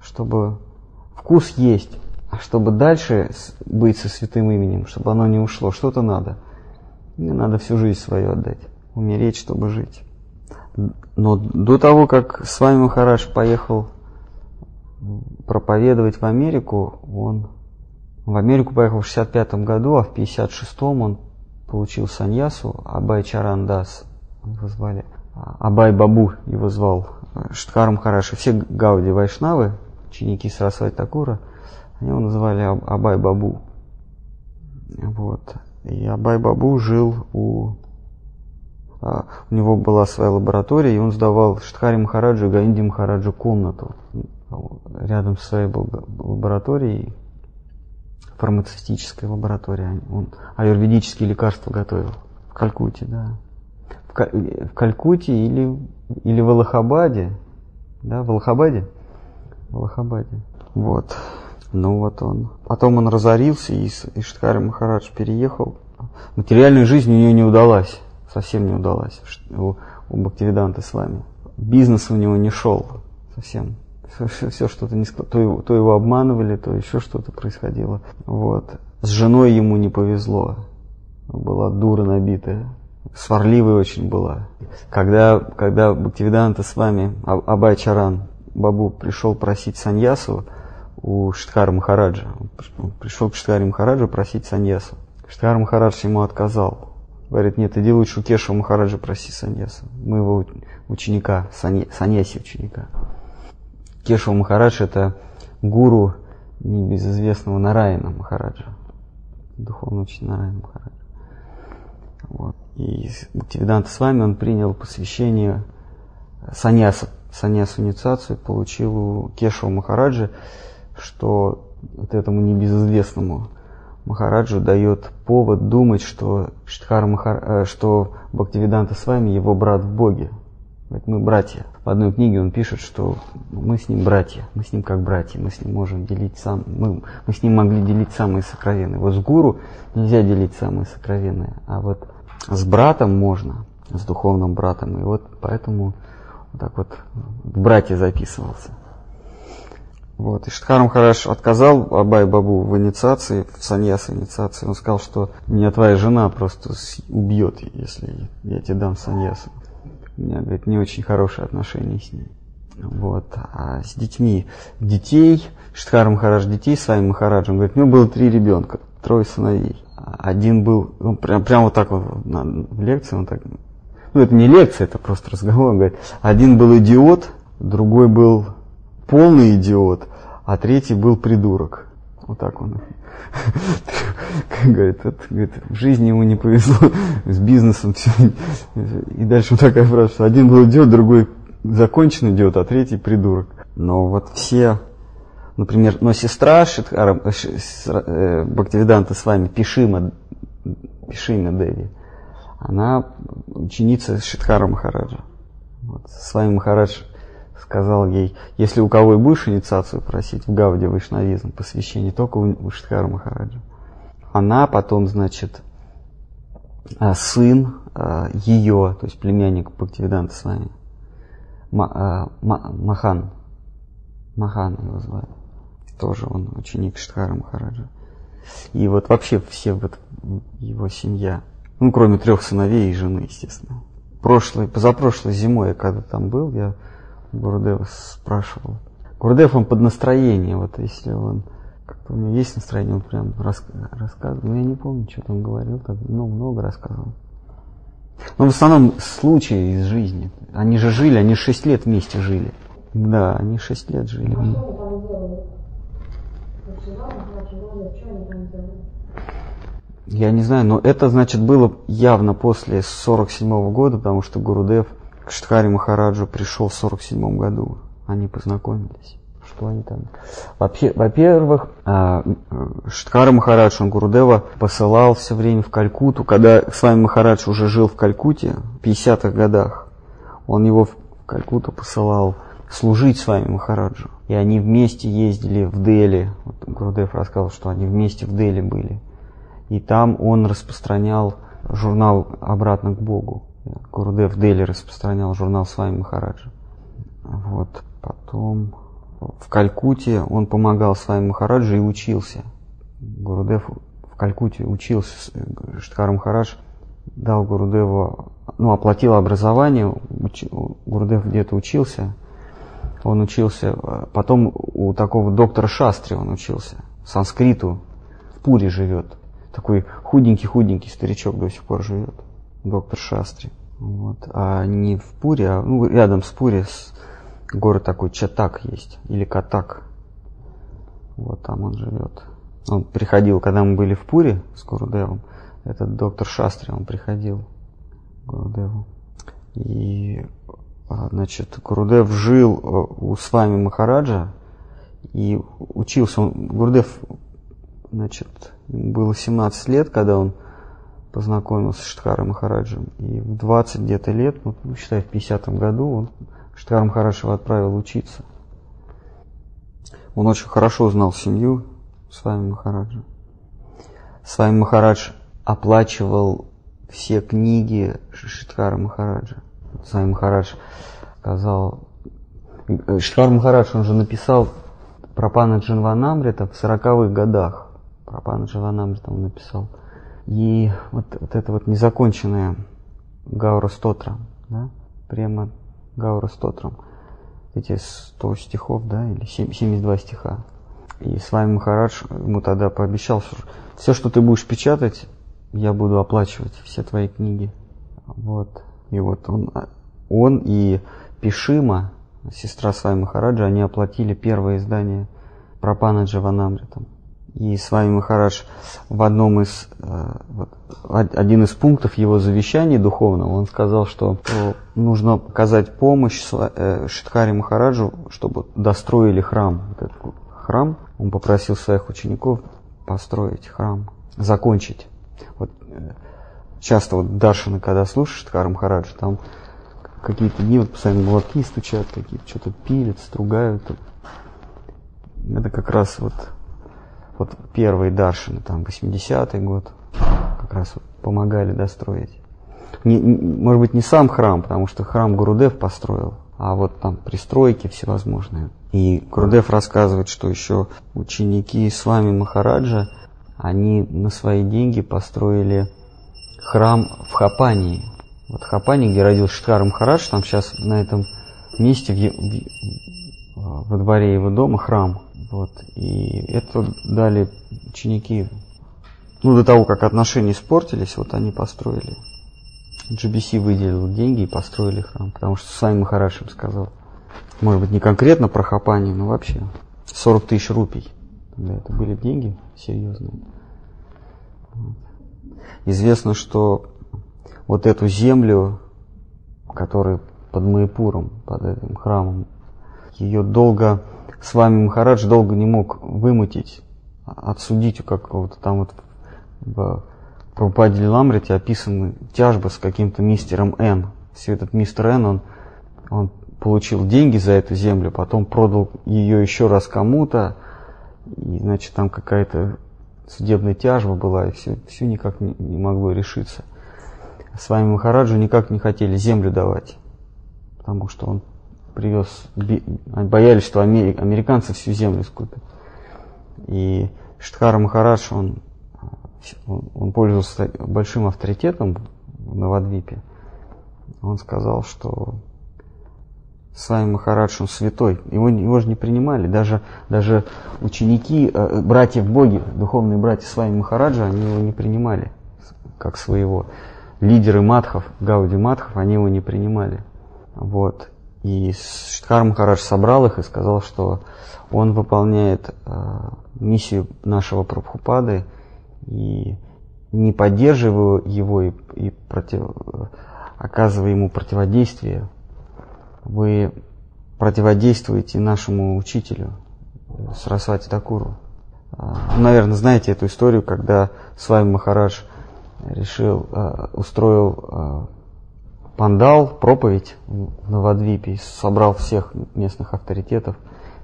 чтобы вкус есть, а чтобы дальше быть со святым именем, чтобы оно не ушло, что-то надо. Мне надо всю жизнь свою отдать, умереть, чтобы жить. Но до того, как с вами Махарадж поехал проповедовать в Америку, он в Америку поехал в 65 году, а в 56-м он получил саньясу, Абай Чарандас его звали, а, Абай Бабу его звал, Штхар Махарадж, и все Гауди Вайшнавы, ученики Сарасвати Такура, они его называли Аб- Абай Бабу. Вот. И Абай Бабу жил у... а, У него была своя лаборатория, и он сдавал Штхари Махараджу и Гаинди Махараджу комнату рядом со своей лабораторией, фармацевтической лабораторией. Он аюрведические лекарства готовил. В Калькутте, да. В, Ка- в Калькутте или, или в Аллахабаде. Да, в Аллахабаде? В Аллахабаде. Вот. Ну вот он. Потом он разорился, и, с- и Штхари Махарадж переехал. Материальная жизнь у него не удалась. Совсем не удалась. У, у Бхактивиданты с вами. Бизнес у него не шел. Совсем. Все, что-то не то его, то его обманывали, то еще что-то происходило. Вот. С женой ему не повезло. Была дура набитая. Сварливая очень была. Когда, когда Бхактивиданта с вами, Абай Чаран Бабу пришел просить саньясу у Штхара Махараджа. Он приш- он пришел к Штхаре Махараджу просить саньясу. Штхар Махарадж ему отказал. Говорит, нет, иди лучше у Кешева Махараджа проси саньясу. Моего уч- ученика, санья- саньяси ученика. Кешева Махарадж это гуру небезызвестного Нараяна Махараджа. Духовный учитель Нараяна Махараджа. Вот. И Бхактивиданта с вами он принял посвящение саньяса, саньясу инициацию получил у Кешева Махараджа, что вот этому небезызвестному Махараджу дает повод думать, что, Штхара Махар... э, что Бхактивиданта с вами его брат в Боге. Говорит, мы братья. В одной книге он пишет, что мы с ним братья, мы с ним как братья, мы с ним можем делить сам, мы, мы с ним могли делить самые сокровенные. Вот с гуру нельзя делить самые сокровенные, а вот с братом можно, с духовным братом. И вот поэтому вот так вот в братья записывался. Вот. И Штхарам Хараш отказал Абай Бабу в инициации, в саньяс инициации. Он сказал, что меня твоя жена просто убьет, если я тебе дам саньясу. У меня, говорит, не очень хорошие отношения с ней. Вот. А с детьми, детей, Штхар Махарадж детей с вами Махараджем, говорит, у него было три ребенка, трое сыновей. Один был, он прям, прям вот так вот на, в лекции, он так, ну это не лекция, это просто разговор, он говорит, один был идиот, другой был полный идиот, а третий был придурок. Вот так он. Говорит, это, говорит, в жизни ему не повезло с бизнесом. Все. И дальше вот такая фраза, что один был идиот, другой законченный идиот, а третий придурок. Но вот все, например, но сестра Шитхара, э, Бхактивиданта с вами, Пишима, Пишима Деви, она ученица Шитхара Махараджа. Вот, с вами Махарадж сказал ей, если у кого и будешь инициацию просить в Гавде Вайшнавизм, посвящение только у Штхара Махараджа. Она потом, значит, а, сын а, ее, то есть племянник Бхактивиданта с вами, а, Махан, Махан его звали, тоже он ученик Штхара Махараджа. И вот вообще все вот его семья, ну кроме трех сыновей и жены, естественно. Прошлой, позапрошлой зимой я когда там был, я Гурдев спрашивал. Гурдев он под настроение, вот если он как-то у него есть настроение, он прям рас, рассказывал. Ну, я не помню, что там говорил, так ну, много рассказывал. Но в основном случаи из жизни. Они же жили, они шесть лет вместе жили. Да, они шесть лет жили. Я не знаю, но это, значит, было явно после 47 -го года, потому что Гурудев к Штхари Махараджу пришел в 47 году. Они познакомились. Что они там? Вообще, во-первых, а, Штхара Махарадж, он Гурудева посылал все время в Калькуту. Когда с вами Махарадж уже жил в Калькуте в 50-х годах, он его в Калькуту посылал служить с вами Махараджу. И они вместе ездили в Дели. Вот Гурудев рассказал, что они вместе в Дели были. И там он распространял журнал «Обратно к Богу». Гурудев Дели распространял журнал с вами Махараджа. Вот. Потом в Калькутте он помогал с вами Махараджа и учился. Гурудев в Калькутте учился. Штхар Махарадж дал Гурудеву, ну, оплатил образование. Уч, Гурудев где-то учился. Он учился, потом у такого доктора Шастри он учился. Санскриту в Пуре живет. Такой худенький-худенький старичок до сих пор живет доктор Шастри. Вот. А не в Пуре, а ну, рядом с Пури с, город такой Чатак есть, или Катак. Вот там он живет. Он приходил, когда мы были в Пуре с Гурудевом, этот доктор Шастри, он приходил к Гурудеву. И, а, значит, Гурудев жил э, у с вами Махараджа и учился. Он, Гурудев, значит, было 17 лет, когда он познакомился с Штхаром Махараджем. И в 20 где-то лет, ну, считай, в 50-м году, он Штхар Махарадж отправил учиться. Он очень хорошо знал семью с вами Махараджа. С вами Махарадж оплачивал все книги Штхара Махараджа. С вами Махарадж сказал... Штхар Махарадж, он же написал про пана Джанванамрита в 40-х годах. Про пана Джанванамрита он написал – и вот, вот это вот незаконченное Гаура Стотра, да, прямо Гаура Стотром, эти 100 стихов, да, или 72 стиха. И с вами Махарадж ему тогда пообещал, что все, что ты будешь печатать, я буду оплачивать все твои книги. Вот. И вот он, он и Пишима, сестра с вами Махараджа, они оплатили первое издание Пропана Джаванамритам. И с вами Махарадж в одном из, э, один из пунктов его завещания духовного, он сказал, что нужно оказать помощь э, Шидхари Махараджу, чтобы достроили храм. Этот храм, он попросил своих учеников построить храм, закончить. Вот э, часто вот Даршина, когда слушаешь Тхара Махараджа, там какие-то дни вот постоянно молотки стучат, какие-то что-то пилят, стругают. Это как раз вот, вот первые Даршины, там 80-й год, как раз вот помогали достроить. Не, может быть, не сам храм, потому что храм Гурудев построил, а вот там пристройки всевозможные. И Гурудев рассказывает, что еще ученики с вами Махараджа, они на свои деньги построили храм в Хапании. Вот Хапани, где родился Штхар Махарадж, там сейчас на этом месте в, в, во дворе его дома храм. Вот. И это дали ученики. Ну, до того, как отношения испортились, вот они построили. GBC выделил деньги и построили храм, потому что сами Махарадж им сказал. Может быть, не конкретно про Хапани, но вообще. 40 тысяч рупий. Тогда это были деньги серьезные. Известно, что вот эту землю, которая под Майпуром, под этим храмом, ее долго, с вами Махарадж долго не мог вымутить, отсудить у какого-то там вот в Прабхупаде Ламрите описаны тяжбы с каким-то мистером Н. Все этот мистер Н, он, он получил деньги за эту землю, потом продал ее еще раз кому-то, и, значит, там какая-то судебная тяжба была, и все, все никак не, не могло решиться. С вами Махараджу никак не хотели землю давать, потому что он привез, боялись, что американцы всю землю скупят. И Штхара Махарадж, он, он, пользовался большим авторитетом в Новодвипе. Он сказал, что с вами Махарадж, он святой. Его, его же не принимали. Даже, даже ученики, э, братья в Боге, духовные братья с вами Махараджа, они его не принимали как своего. Лидеры матхов, Гауди матхов, они его не принимали. Вот. И Штхар Махарадж собрал их и сказал, что он выполняет э, миссию нашего Прабхупады и не поддерживая его и, и против, оказывая ему противодействие, вы противодействуете нашему учителю Сарасвати Такуру. А, наверное, знаете эту историю, когда с вами Махарадж решил, а, устроил пандал, проповедь в Новодвипе, собрал всех местных авторитетов,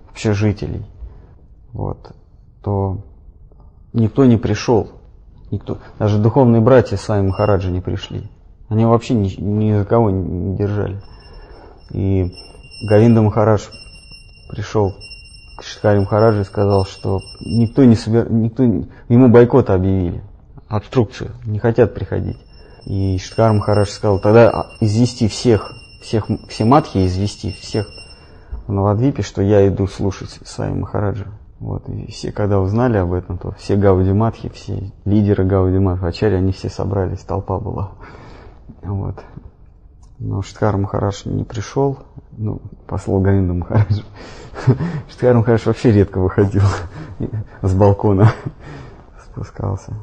вообще жителей, вот, то никто не пришел, никто, даже духовные братья с вами Махараджа не пришли. Они вообще ни, ни за кого не держали. И Гавинда Махарадж пришел к Шиткари Махараджу и сказал, что никто не собер... никто... ему бойкот объявили, обструкцию, не хотят приходить. И Шиткар Махарадж сказал, тогда извести всех, всех, все матхи извести, всех в Навадвипе, что я иду слушать с вами Махараджа. Вот, и все, когда узнали об этом, то все Гауди Матхи, все лидеры Гауди Матхи, Ачари, они все собрались, толпа была. Вот. Но Штхар Махараш не пришел, ну, послал Говинда Махараджа. *laughs* Штхар Махараш вообще редко выходил *laughs* с балкона, *laughs* спускался.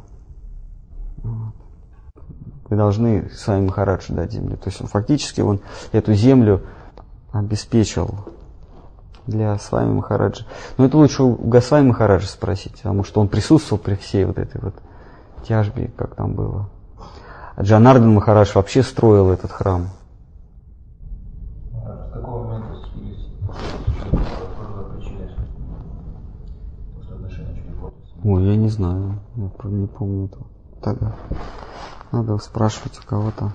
Вы должны сами Махарадж дать землю. То есть он, фактически он эту землю обеспечил для Свами Махараджа. Но это лучше у Госвами Махараджа спросить, потому что он присутствовал при всей вот этой вот тяжбе, как там было. А Джанардан Махарадж вообще строил этот храм. Ой, я не знаю. Я не помню этого. Тогда надо спрашивать у кого-то.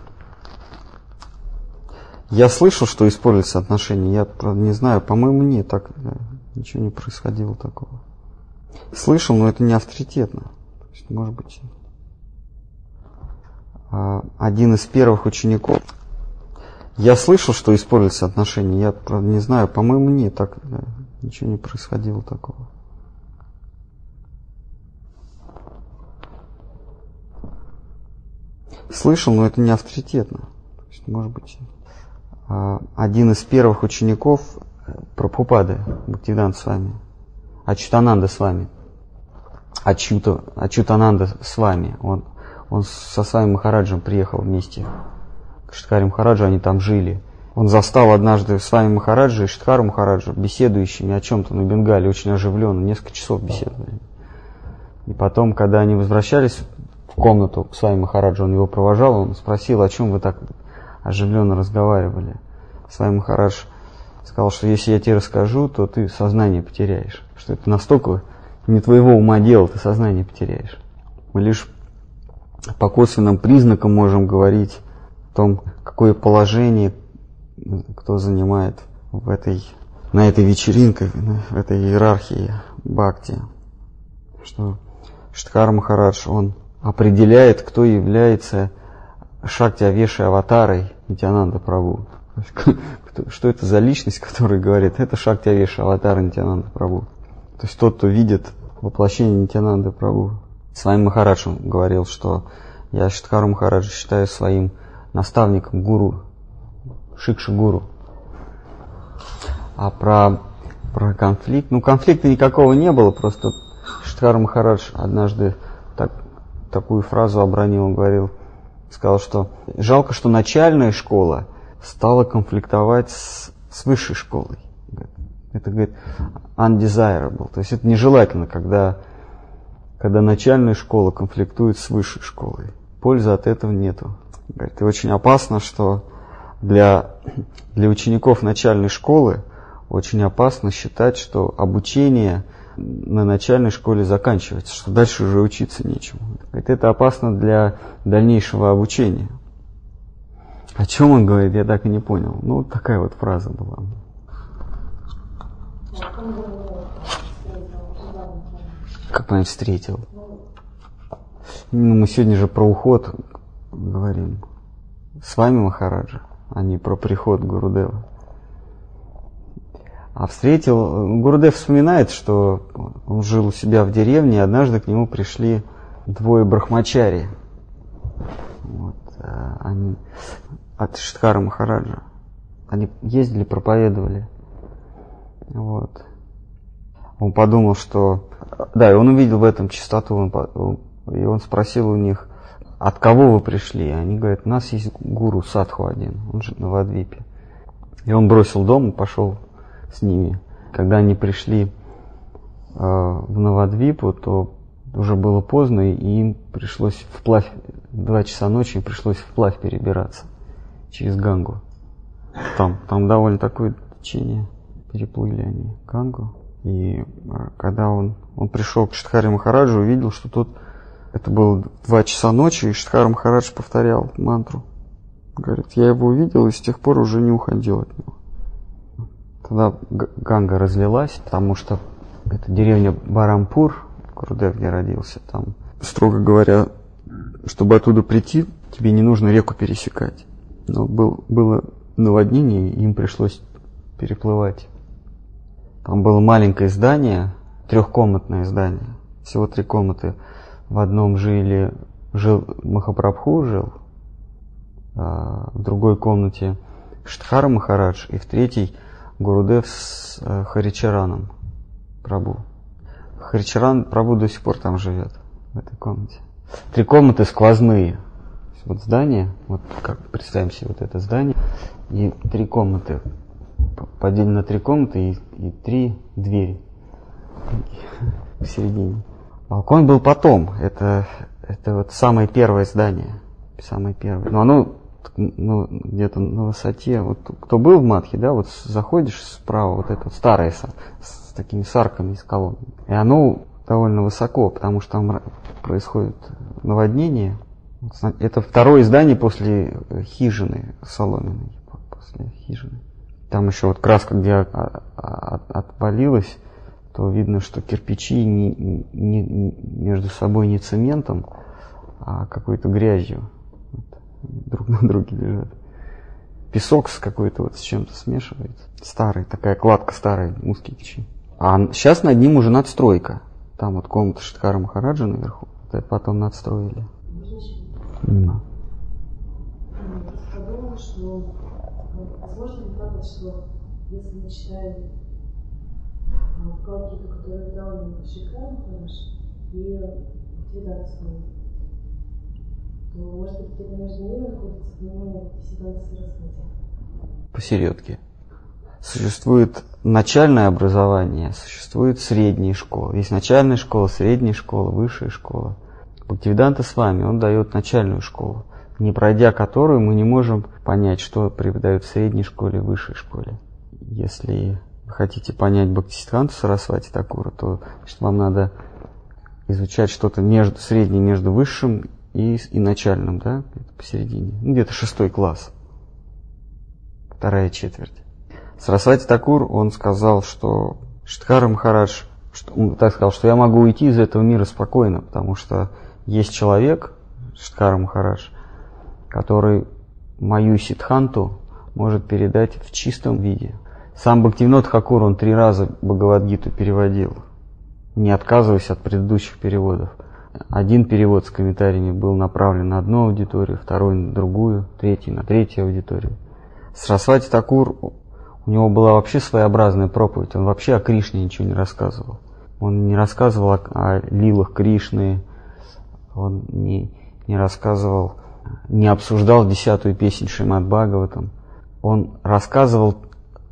Я слышал, что используются отношения. Я, правда, не знаю. По-моему, нет. Так, да, ничего не происходило такого. Слышал, но это не авторитетно. То есть, может быть, а, один из первых учеников. Я слышал, что используются отношения. Я, правда, не знаю. По-моему, нет. Так, да, ничего не происходило такого. Слышал, но это не авторитетно. То есть, может быть, а, один из первых учеников э, Прабхупады, Бхактивиданта с вами, Ачутананда с вами, Ачута, Ачутананда с вами, он, он со своим Махараджем приехал вместе к Штхаре Махараджу, они там жили. Он застал однажды с вами Махараджа и Штхару Махараджа беседующими о чем-то на Бенгале, очень оживленно, несколько часов беседовали. И потом, когда они возвращались в комнату к Свами Махараджа, он его провожал, он спросил, о чем вы так оживленно разговаривали. Свами Махарадж сказал, что если я тебе расскажу, то ты сознание потеряешь. Что это настолько не твоего ума дело, ты сознание потеряешь. Мы лишь по косвенным признакам можем говорить о том, какое положение кто занимает в этой, на этой вечеринке, в этой иерархии бхакти. Что Штхар Махарадж, он определяет, кто является Шакти Авеши Аватарой Нитянанда Прабу. *laughs* Что это за личность, *laughs* которая говорит, это Шакти Авеши Аватара Нитянанда Прабу. То есть тот, кто видит воплощение Нитянанда Прабу. С вами Махарадж говорил, что я Штхару Махараджа считаю своим наставником, гуру, Шикша гуру. А про, про конфликт, ну конфликта никакого не было, просто Штхар Махарадж однажды такую фразу обронил, он говорил, сказал, что жалко, что начальная школа стала конфликтовать с, с высшей школой. Это, говорит, undesirable. То есть это нежелательно, когда, когда начальная школа конфликтует с высшей школой. Пользы от этого нету. Говорит, и очень опасно, что для, для учеников начальной школы очень опасно считать, что обучение на начальной школе заканчивается, что дальше уже учиться нечему. Говорит, это опасно для дальнейшего обучения. О чем он говорит, я так и не понял. Ну, вот такая вот фраза была. Как понять встретил? Ну, мы сегодня же про уход говорим. С вами, Махараджа, а не про приход Гурудева. А встретил, Гурудев вспоминает, что он жил у себя в деревне, и однажды к нему пришли двое брахмачари. Вот, а они, от Штхара Махараджа. Они ездили, проповедовали. Вот. Он подумал, что... Да, и он увидел в этом чистоту, он, и он спросил у них, от кого вы пришли? Они говорят, у нас есть гуру Садху один, он же на Вадвипе. И он бросил дом и пошел с ними. Когда они пришли э, в Навадвипу, то уже было поздно, и им пришлось вплавь, два часа ночи им пришлось вплавь перебираться через Гангу. Там, там довольно такое течение. Переплыли они Гангу. И э, когда он, он пришел к Штхаре Махараджу, увидел, что тот, это было два часа ночи, и Штхар Махарадж повторял мантру. Говорит, я его увидел и с тех пор уже не уходил от него. Тогда Ганга разлилась, потому что это деревня Барампур, Гурудев, где родился, там, строго говоря, чтобы оттуда прийти, тебе не нужно реку пересекать. Но был, было наводнение, им пришлось переплывать. Там было маленькое здание, трехкомнатное здание, всего три комнаты. В одном жили, жил Махапрабху жил, а в другой комнате Штхара Махарадж, и в третьей Гурудев с э, Харичараном Прабу. Харичаран Прабу до сих пор там живет, в этой комнате. Три комнаты сквозные. Вот здание, вот как представим себе вот это здание, и три комнаты, поделено на три комнаты и, и три двери *laughs* в середине. Балкон был потом, это, это вот самое первое здание, самое первое. Но оно ну, где-то на высоте, вот кто был в Матхе, да, вот заходишь справа, вот это вот старое с, с такими сарками из колонн, и оно довольно высоко, потому что там происходит наводнение. Это второе здание после хижины соломенной, после хижины. Там еще вот краска, где отвалилась, то видно, что кирпичи не, не, между собой не цементом, а какой-то грязью друг на друге лежат. Песок с какой-то вот с чем-то смешивается. Старый, такая кладка старая, узкие печи. А сейчас над ним уже надстройка. Там вот комната Штхара Махараджа наверху. Это потом надстроили. Да. Подумала, что возможно ли правда, что если мы читаем какие-то, которые дал нам Шикар и Веда то, может быть, где-то между ними находится понимание Сиданта Сарасвати. Посередке. Существует начальное образование, существует средняя школа. Есть начальная школа, средняя школа, высшая школа. Бхактивиданта с вами, он дает начальную школу, не пройдя которую мы не можем понять, что преподают в средней школе высшей школе. Если вы хотите понять Бхактисидханту Сарасвати Такура, то значит, вам надо изучать что-то между, среднее между высшим и, и начальным, да, посередине. Ну, где-то шестой класс, вторая четверть. Сарасвати Такур, он сказал, что Штхара Махарадж, что, он так сказал, что я могу уйти из этого мира спокойно, потому что есть человек, Штхара Махарадж, который мою ситханту может передать в чистом виде. Сам Бхактивинод Хакур, он три раза Бхагавадгиту переводил, не отказываясь от предыдущих переводов. Один перевод с комментариями был направлен на одну аудиторию, второй на другую, третий на третью аудиторию. Срасвати Такур, у него была вообще своеобразная проповедь, он вообще о Кришне ничего не рассказывал. Он не рассказывал о, о лилах Кришны, он не, не рассказывал, не обсуждал десятую песнь Шримад Бхагаватам. Он рассказывал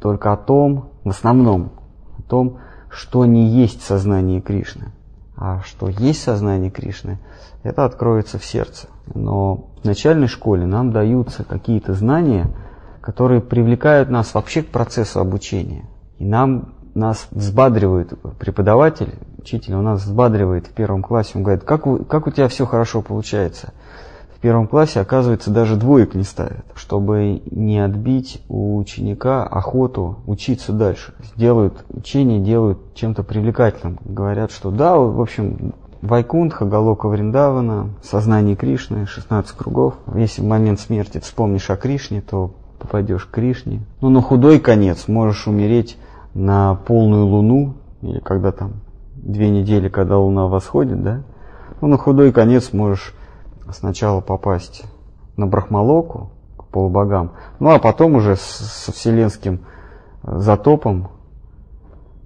только о том, в основном, о том, что не есть сознание Кришны. А что есть сознание Кришны, это откроется в сердце. Но в начальной школе нам даются какие-то знания, которые привлекают нас вообще к процессу обучения. И нам, нас взбадривает преподаватель, учитель, он нас взбадривает в первом классе, он говорит, как, у, как у тебя все хорошо получается. В первом классе, оказывается, даже двоек не ставят, чтобы не отбить у ученика охоту учиться дальше. Делают учение, делают чем-то привлекательным. Говорят, что да, в общем, Вайкунтха, Галока Вриндавана, сознание Кришны, 16 кругов. Если в момент смерти вспомнишь о Кришне, то попадешь к Кришне. Ну, на худой конец можешь умереть на полную луну, или когда там две недели, когда луна восходит, да? Ну, на худой конец можешь сначала попасть на Брахмалоку, к полубогам, ну, а потом уже с, со вселенским затопом,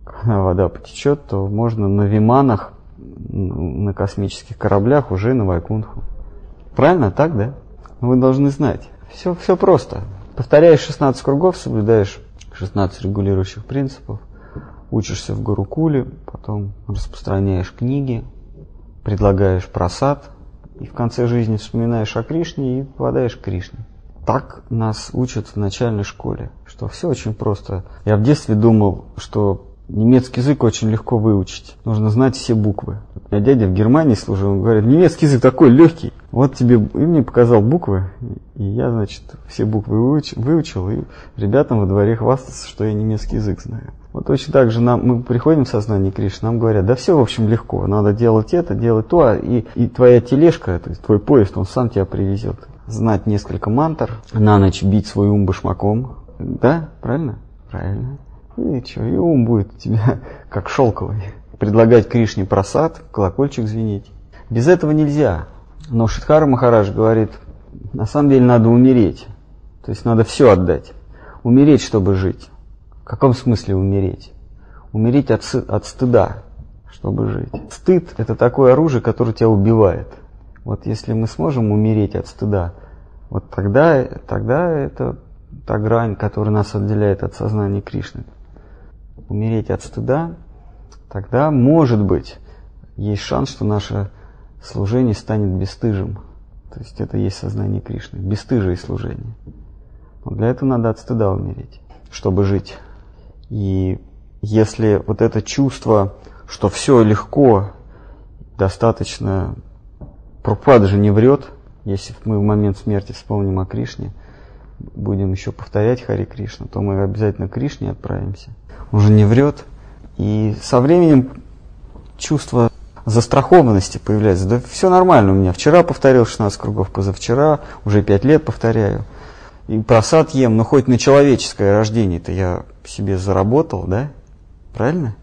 когда вода потечет, то можно на виманах, на космических кораблях уже на Вайкунху. Правильно так, да? Вы должны знать. Все, все просто. Повторяешь 16 кругов, соблюдаешь 16 регулирующих принципов, учишься в Гурукуле, потом распространяешь книги, предлагаешь просад, и в конце жизни вспоминаешь о Кришне и попадаешь к Кришне. Так нас учат в начальной школе, что все очень просто. Я в детстве думал, что Немецкий язык очень легко выучить. Нужно знать все буквы. Меня дядя в Германии служил, он говорит, немецкий язык такой легкий. Вот тебе, и мне показал буквы, и я, значит, все буквы выучил, выучил и ребятам во дворе хвастаться, что я немецкий язык знаю. Вот точно так же нам, мы приходим в сознание Кришны, нам говорят, да все, в общем, легко, надо делать это, делать то, а и, и твоя тележка, то есть твой поезд, он сам тебя привезет. Знать несколько мантр, на ночь бить свой ум башмаком, да, правильно? Правильно. И что, и ум будет у тебя *laughs* как шелковый. Предлагать Кришне просад, колокольчик звенеть. Без этого нельзя. Но Шидхара Махарадж говорит, на самом деле надо умереть. То есть надо все отдать. Умереть, чтобы жить. В каком смысле умереть? Умереть от, от стыда, чтобы жить. Стыд – это такое оружие, которое тебя убивает. Вот если мы сможем умереть от стыда, вот тогда, тогда это та грань, которая нас отделяет от сознания Кришны умереть от стыда, тогда, может быть, есть шанс, что наше служение станет бесстыжим. То есть это есть сознание Кришны, бесстыжие служение. Но для этого надо от стыда умереть, чтобы жить. И если вот это чувство, что все легко, достаточно... Прабхупада же не врет, если мы в момент смерти вспомним о Кришне, будем еще повторять Хари Кришна, то мы обязательно к Кришне отправимся – уже не врет. И со временем чувство застрахованности появляется. Да все нормально у меня. Вчера повторил 16 кругов, позавчера, уже 5 лет повторяю. И просад ем, но хоть на человеческое рождение-то я себе заработал, да? Правильно?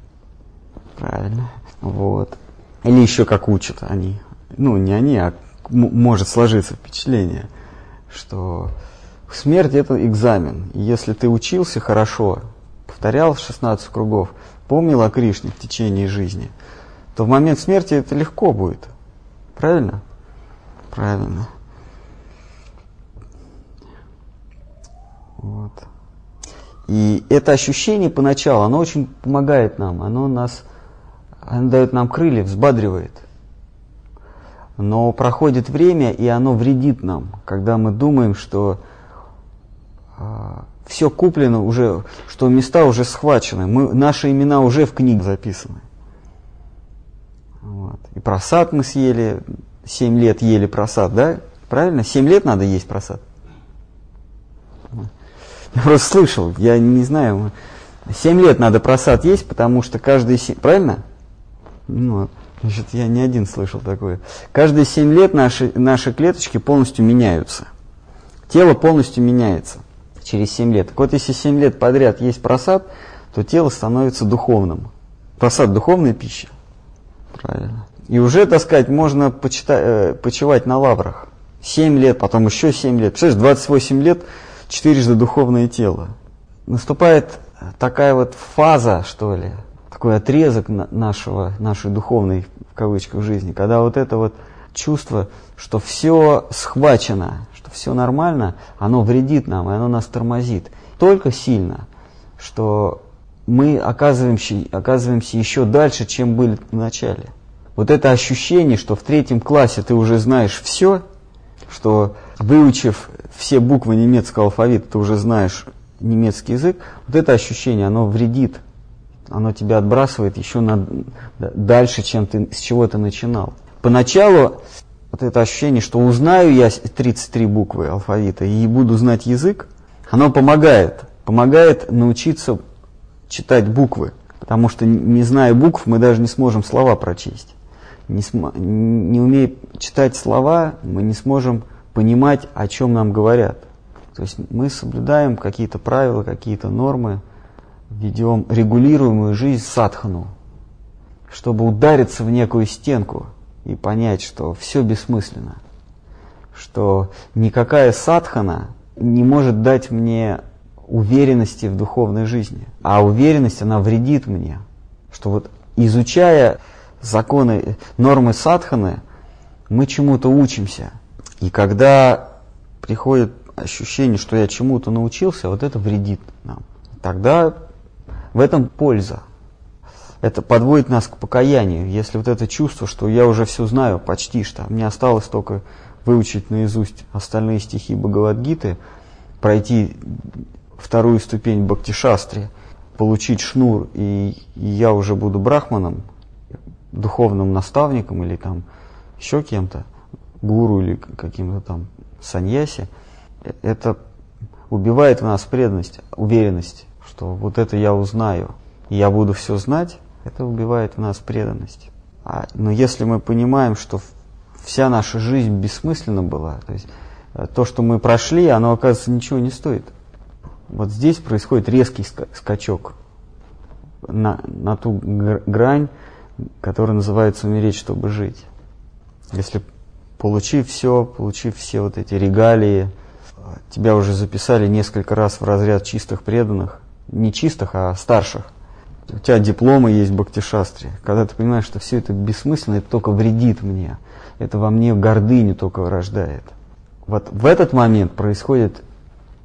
Правильно. Вот. Или еще как учат они. Ну, не они, а может сложиться впечатление, что смерть это экзамен. И если ты учился хорошо, повторял 16 кругов, помнил о Кришне в течение жизни, то в момент смерти это легко будет. Правильно? Правильно. Вот. И это ощущение поначалу, оно очень помогает нам, оно нас, оно дает нам крылья, взбадривает. Но проходит время, и оно вредит нам, когда мы думаем, что а, все куплено уже, что места уже схвачены, мы, наши имена уже в книге записаны. Вот. И просад мы съели, 7 лет ели просад, да? Правильно? 7 лет надо есть просад. Я просто слышал, я не знаю. 7 лет надо просад есть, потому что каждые 7... Правильно? Ну, значит, я не один слышал такое. Каждые 7 лет наши, наши клеточки полностью меняются. Тело полностью меняется через 7 лет. Так вот, если 7 лет подряд есть просад, то тело становится духовным. Просад – духовная пища. Правильно. И уже, так сказать, можно почитать, э, почивать на лаврах. 7 лет, потом еще 7 лет. Представляешь, 28 лет – четырежды духовное тело. Наступает такая вот фаза, что ли, такой отрезок нашего, нашей духовной, в кавычках, жизни, когда вот это вот чувство, что все схвачено, что все нормально, оно вредит нам, и оно нас тормозит. Только сильно, что мы оказываемся, оказываемся еще дальше, чем были в начале. Вот это ощущение, что в третьем классе ты уже знаешь все, что выучив все буквы немецкого алфавита, ты уже знаешь немецкий язык, вот это ощущение, оно вредит, оно тебя отбрасывает еще на, дальше, чем ты, с чего ты начинал. Поначалу вот это ощущение, что узнаю я 33 буквы алфавита и буду знать язык, оно помогает, помогает научиться читать буквы, потому что не зная букв, мы даже не сможем слова прочесть. Не, см, не умея читать слова, мы не сможем понимать, о чем нам говорят. То есть мы соблюдаем какие-то правила, какие-то нормы, ведем регулируемую жизнь садхану, чтобы удариться в некую стенку и понять, что все бессмысленно, что никакая садхана не может дать мне уверенности в духовной жизни, а уверенность, она вредит мне, что вот изучая законы, нормы садханы, мы чему-то учимся – и когда приходит ощущение, что я чему-то научился, вот это вредит нам. Тогда в этом польза. Это подводит нас к покаянию. Если вот это чувство, что я уже все знаю, почти что, мне осталось только выучить наизусть остальные стихи Бхагавадгиты, пройти вторую ступень Бхактишастри, получить шнур, и, и я уже буду брахманом, духовным наставником или там еще кем-то, гуру или каким-то там саньяси, это убивает в нас преданность, уверенность, что вот это я узнаю, и я буду все знать, это убивает в нас преданность. А, но если мы понимаем, что вся наша жизнь бессмысленна была, то есть э, то, что мы прошли, оно, оказывается, ничего не стоит. Вот здесь происходит резкий скачок на, на ту грань, которая называется умереть, чтобы жить. Если получив все, получив все вот эти регалии, тебя уже записали несколько раз в разряд чистых преданных, не чистых, а старших. У тебя дипломы есть в Бхактишастре. Когда ты понимаешь, что все это бессмысленно, это только вредит мне. Это во мне гордыню только рождает. Вот в этот момент происходит,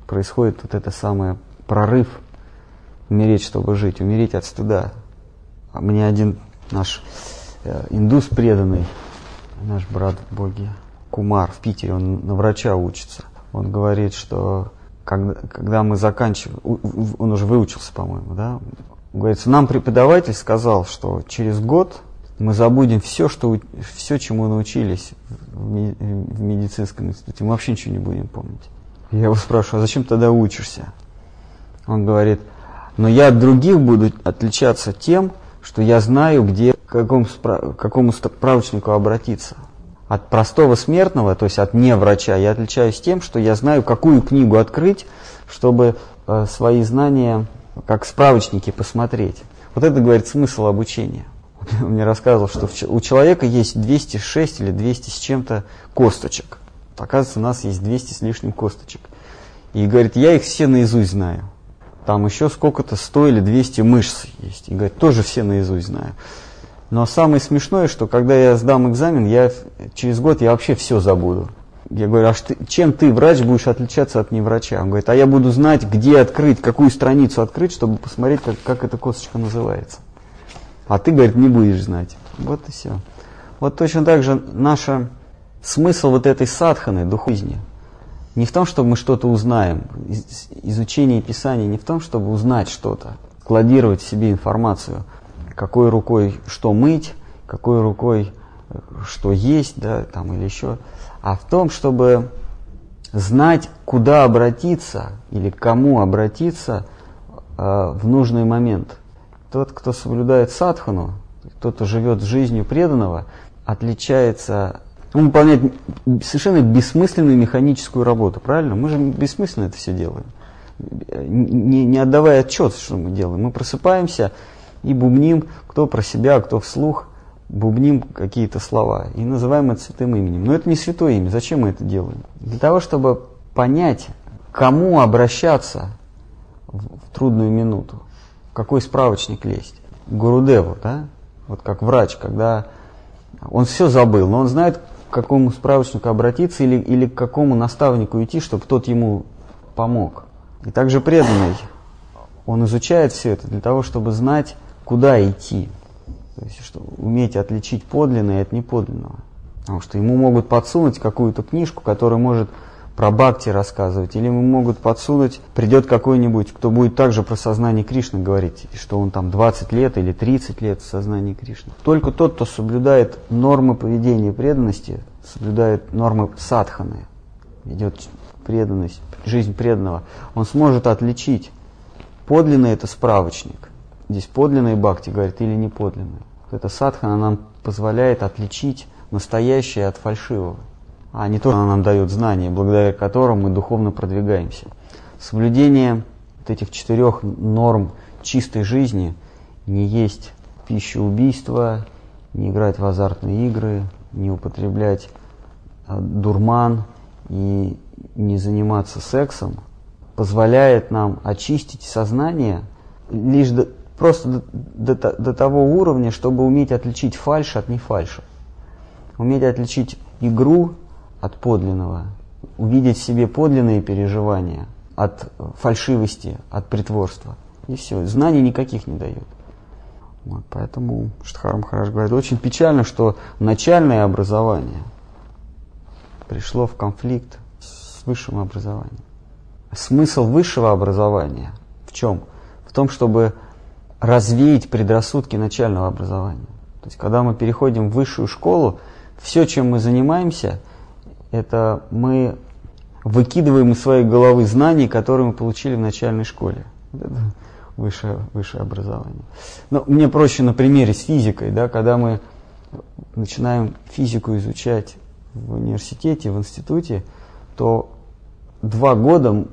происходит вот это самое прорыв. Умереть, чтобы жить, умереть от стыда. А мне один наш э, индус преданный наш брат в Боге, Кумар в Питере, он на врача учится. Он говорит, что когда, когда мы заканчиваем, он уже выучился, по-моему, да, говорится, нам преподаватель сказал, что через год мы забудем все, что, все чему научились в медицинском институте, мы вообще ничего не будем помнить. Я его спрашиваю, а зачем тогда учишься? Он говорит, но я от других буду отличаться тем, что я знаю, где, к какому, к какому справочнику обратиться. От простого смертного, то есть от не врача, я отличаюсь тем, что я знаю, какую книгу открыть, чтобы э, свои знания как справочники посмотреть. Вот это, говорит, смысл обучения. *laughs* Он мне рассказывал, что у человека есть 206 или 200 с чем-то косточек. Оказывается, у нас есть 200 с лишним косточек. И говорит, я их все наизусть знаю там еще сколько-то 100 или 200 мышц есть. И говорит, тоже все наизусть знаю. Но самое смешное, что когда я сдам экзамен, я через год я вообще все забуду. Я говорю, а что, чем ты, врач, будешь отличаться от неврача? Он говорит, а я буду знать, где открыть, какую страницу открыть, чтобы посмотреть, как, как эта косточка называется. А ты, говорит, не будешь знать. Вот и все. Вот точно так же наша смысл вот этой садханы, духовной, не в том, чтобы мы что-то узнаем. Изучение Писания не в том, чтобы узнать что-то, складировать в себе информацию, какой рукой что мыть, какой рукой э, что есть, да, там или еще, а в том, чтобы знать, куда обратиться или к кому обратиться э, в нужный момент. Тот, кто соблюдает садхану, тот, кто живет жизнью преданного, отличается он выполняет совершенно бессмысленную механическую работу, правильно? Мы же бессмысленно это все делаем. Не, не отдавая отчет, что мы делаем. Мы просыпаемся и бубним, кто про себя, кто вслух, бубним какие-то слова. И называем это святым именем. Но это не святое имя. Зачем мы это делаем? Для того, чтобы понять, кому обращаться в, трудную минуту. Какой справочник лезть. Гурудеву, да? Вот как врач, когда он все забыл, но он знает, к какому справочнику обратиться или, или к какому наставнику идти, чтобы тот ему помог. И также преданный, он изучает все это для того, чтобы знать, куда идти. То есть, что, уметь отличить подлинное от неподлинного. Потому что ему могут подсунуть какую-то книжку, которая может про Бхакти рассказывать, или ему могут подсунуть, придет какой-нибудь, кто будет также про сознание Кришны говорить, что он там 20 лет или 30 лет в сознании Кришны. Только тот, кто соблюдает нормы поведения преданности, соблюдает нормы садханы, ведет преданность, жизнь преданного, он сможет отличить, подлинный это справочник, здесь подлинный Бхакти говорит или не подлинный. Это садхана нам позволяет отличить настоящее от фальшивого а не то, что она нам дает знания, благодаря которым мы духовно продвигаемся. Соблюдение вот этих четырех норм чистой жизни не есть пища убийства, не играть в азартные игры, не употреблять а, дурман и не заниматься сексом, позволяет нам очистить сознание лишь до, просто до, до, до того уровня, чтобы уметь отличить фальш от нефальша. Уметь отличить игру от подлинного, увидеть в себе подлинные переживания от фальшивости, от притворства. И все. Знаний никаких не дает. Вот, поэтому Штхар Махарадж говорит, очень печально, что начальное образование пришло в конфликт с высшим образованием. Смысл высшего образования в чем? В том, чтобы развеять предрассудки начального образования. То есть, когда мы переходим в высшую школу, все, чем мы занимаемся – это мы выкидываем из своей головы знания, которые мы получили в начальной школе. Это высшее, высшее образование. Но мне проще на примере с физикой, да, когда мы начинаем физику изучать в университете, в институте, то два года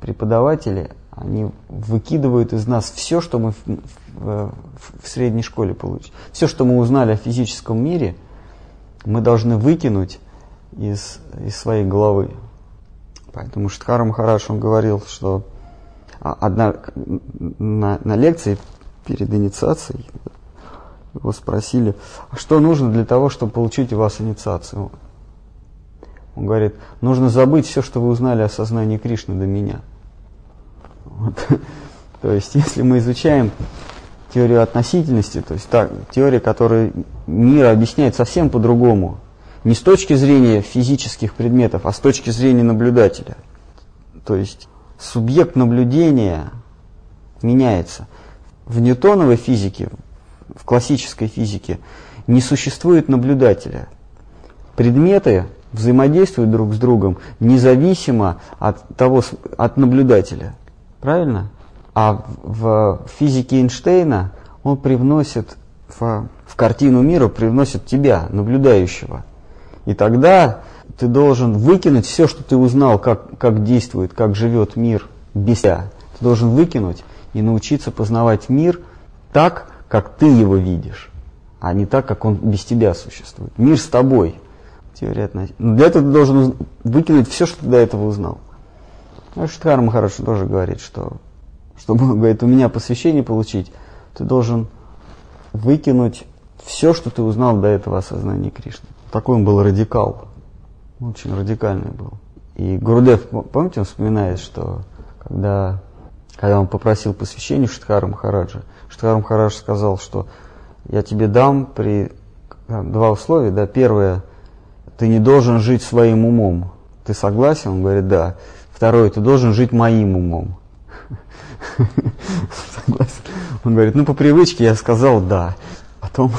преподаватели, они выкидывают из нас все, что мы в, в, в средней школе получили. Все, что мы узнали о физическом мире, мы должны выкинуть из, из своей головы. Поэтому Штхара Махарадж, он говорил, что одна, на, на лекции перед инициацией его спросили, а что нужно для того, чтобы получить у вас инициацию? Он говорит, нужно забыть все, что вы узнали о сознании Кришны до меня. Вот. *laughs* То есть, если мы изучаем теорию относительности, то есть так, теория, которая мир объясняет совсем по-другому, не с точки зрения физических предметов, а с точки зрения наблюдателя. То есть субъект наблюдения меняется. В ньютоновой физике, в классической физике не существует наблюдателя. Предметы взаимодействуют друг с другом независимо от, того, от наблюдателя. Правильно? А в физике Эйнштейна он привносит в, в картину мира, привносит тебя, наблюдающего. И тогда ты должен выкинуть все, что ты узнал, как, как действует, как живет мир без тебя. Ты должен выкинуть и научиться познавать мир так, как ты его видишь, а не так, как он без тебя существует. Мир с тобой. Теория. Но для этого ты должен выкинуть все, что ты до этого узнал. Ну, Штхар Махарадж тоже говорит, что чтобы *laughs* говорит, у меня посвящение получить, ты должен выкинуть все, что ты узнал до этого осознания Кришны. Такой он был радикал. Очень радикальный был. И Гурдев, помните, он вспоминает, что когда, когда он попросил посвящения Штхара Махараджа, Штхар Махарадж сказал, что я тебе дам при два условия. Да, первое, ты не должен жить своим умом. Ты согласен? Он говорит, да. Второе, ты должен жить моим умом. *laughs* Согласен. Он говорит, ну по привычке я сказал да. Потом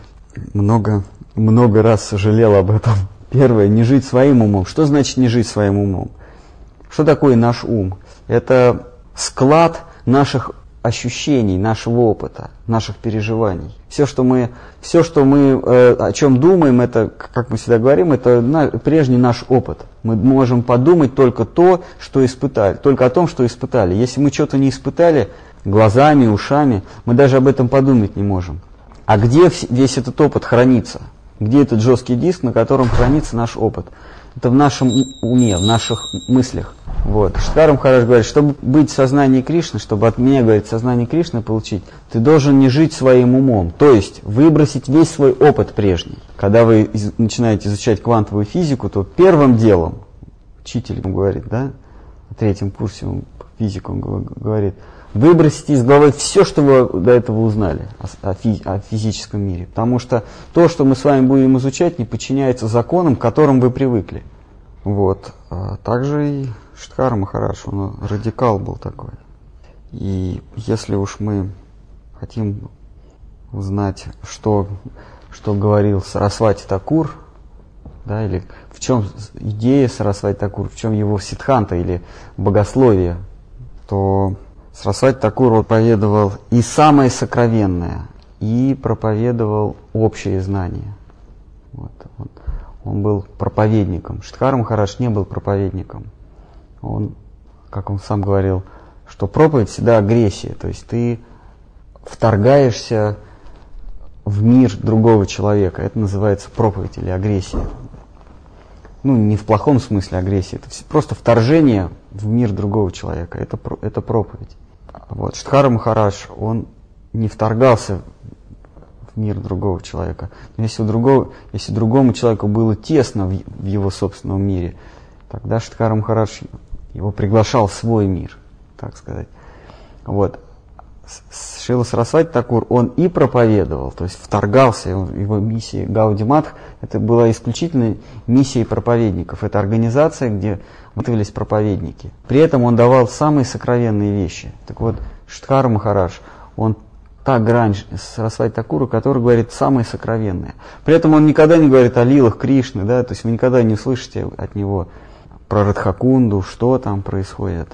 *laughs* много, много раз сожалел об этом. *laughs* Первое, не жить своим умом. Что значит не жить своим умом? Что такое наш ум? Это склад наших ощущений, нашего опыта, наших переживаний. Все, что мы, все, что мы э, о чем думаем, это, как мы всегда говорим, это на, прежний наш опыт. Мы можем подумать только то, что испытали, только о том, что испытали. Если мы что-то не испытали глазами, ушами, мы даже об этом подумать не можем. А где весь этот опыт хранится? Где этот жесткий диск, на котором хранится наш опыт? Это в нашем уме, в наших мыслях. Вот. Штарам Хараш говорит, чтобы быть в сознании Кришны, чтобы от меня, говорит, сознание Кришны получить, ты должен не жить своим умом, то есть выбросить весь свой опыт прежний. Когда вы из, начинаете изучать квантовую физику, то первым делом, учитель говорит, да, на третьем курсе он физику он говорит, выбросите из головы все, что вы до этого узнали о, о, фи, физическом мире. Потому что то, что мы с вами будем изучать, не подчиняется законам, к которым вы привыкли. Вот. А также и Штхар Махарадж, он радикал был такой. И если уж мы хотим узнать, что, что говорил Сарасвати Такур, да, или в чем идея Сарасвати Такур, в чем его ситханта или богословие, то Сарасвати Такур проповедовал и самое сокровенное, и проповедовал общее знание. Вот, вот. Он был проповедником. Штхар Махарадж не был проповедником он, как он сам говорил, что проповедь всегда агрессия, то есть ты вторгаешься в мир другого человека. Это называется проповедь или агрессия. Ну, не в плохом смысле агрессия, это просто вторжение в мир другого человека. Это, это проповедь. Вот. Штхара Махарадж, он не вторгался в мир другого человека. Но если, у другого, если другому человеку было тесно в, в его собственном мире, тогда Штхара Махарадж его приглашал в свой мир, так сказать. Вот. Шила Сарасвати Такур, он и проповедовал, то есть вторгался, его миссия Гауди Матх, это была исключительно миссией проповедников. Это организация, где готовились проповедники. При этом он давал самые сокровенные вещи. Так вот, Штхар Махарадж, он та грань Сарасвати Такура, который говорит самые сокровенные. При этом он никогда не говорит о лилах Кришны, да, то есть вы никогда не услышите от него про Радхакунду, что там происходит.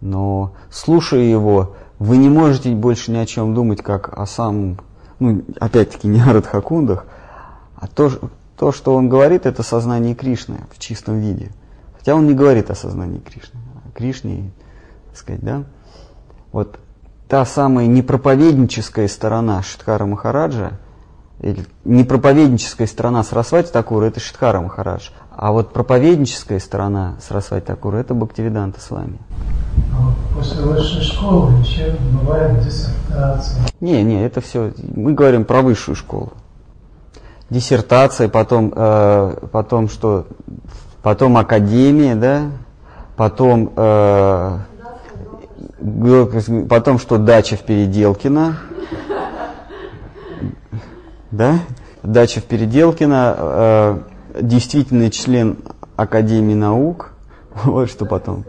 Но слушая его, вы не можете больше ни о чем думать, как о самом, ну, опять-таки, не о Радхакундах, а то, то, что он говорит, это сознание Кришны в чистом виде. Хотя он не говорит о сознании Кришны, о Кришне, так сказать, да. Вот та самая непроповедническая сторона Шиткара Махараджа, или непроповедническая сторона Сарасвати Такура, это Шиткара Махарадж. А вот проповедническая сторона Сарасвати Такура – это Бхактивиданта с вами. А после высшей школы еще бывает диссертация. Не, не, это все, мы говорим про высшую школу. Диссертация, потом, э, потом что, потом академия, да, потом, э, потом что, дача в Переделкино, да, дача в Переделкино, э, действительный член Академии наук, *laughs* вот что потом.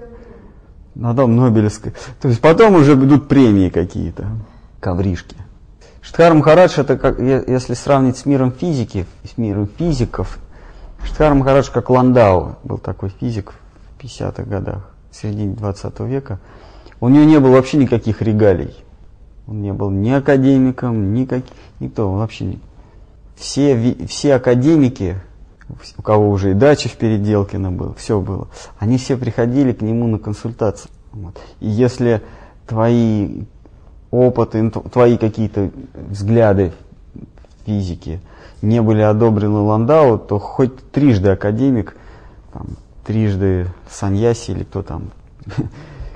Потом Нобелевской. То есть потом уже идут премии какие-то, ковришки. Штхар Махарадж, это как, если сравнить с миром физики, с миром физиков, Штхар Махарадж как Ландау, был такой физик в 50-х годах, в середине 20 века. У него не было вообще никаких регалий. Он не был ни академиком, ни как, никто, вообще не. Все, все академики у кого уже и дача в Переделкино был, все было. Они все приходили к нему на консультации. Вот. И если твои опыты, твои какие-то взгляды в физике не были одобрены Ландау, то хоть трижды академик, там, трижды Саньяси или кто там *laughs*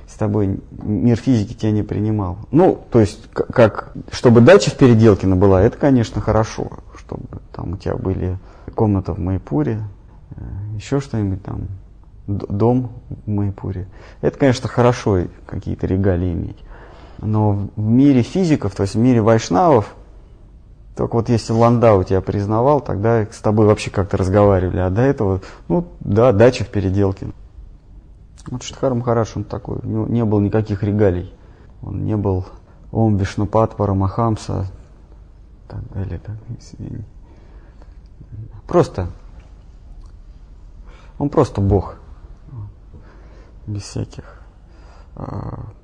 с тобой мир физики тебя не принимал. Ну, то есть, как, чтобы дача в Переделкино была, это, конечно, хорошо, чтобы там у тебя были комната в Майпуре, э, еще что-нибудь там, дом в Майпуре. Это, конечно, хорошо какие-то регалии иметь. Но в мире физиков, то есть в мире вайшнавов, только вот если Ландау тебя признавал, тогда с тобой вообще как-то разговаривали. А до этого, ну да, дача в переделке. Вот Штхар Махараш, он такой, у него не было никаких регалий. Он не был Ом Вишнупат Парамахамса, так далее. Так, извини. Просто, он просто Бог, без всяких, э,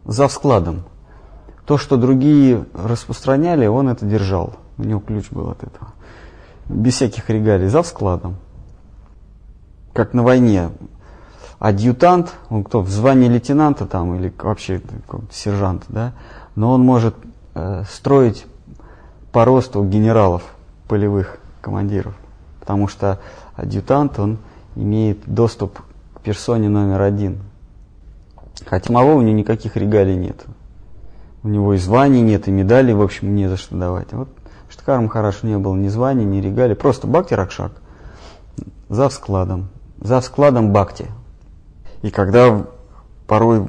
за складом. То, что другие распространяли, он это держал. У него ключ был от этого. Без всяких регалий, за складом. Как на войне. Адъютант, он кто, в звании лейтенанта там, или вообще сержант, да, но он может э, строить по росту генералов, полевых командиров. Потому что адъютант, он имеет доступ к персоне номер один. Хотя самого у него никаких регалий нет. У него и званий нет, и медалей, в общем, не за что давать. Вот Штхарам хорошо не было ни званий, ни регалий, просто Бхакти Ракшак. За складом. За складом Бхакти. И когда порой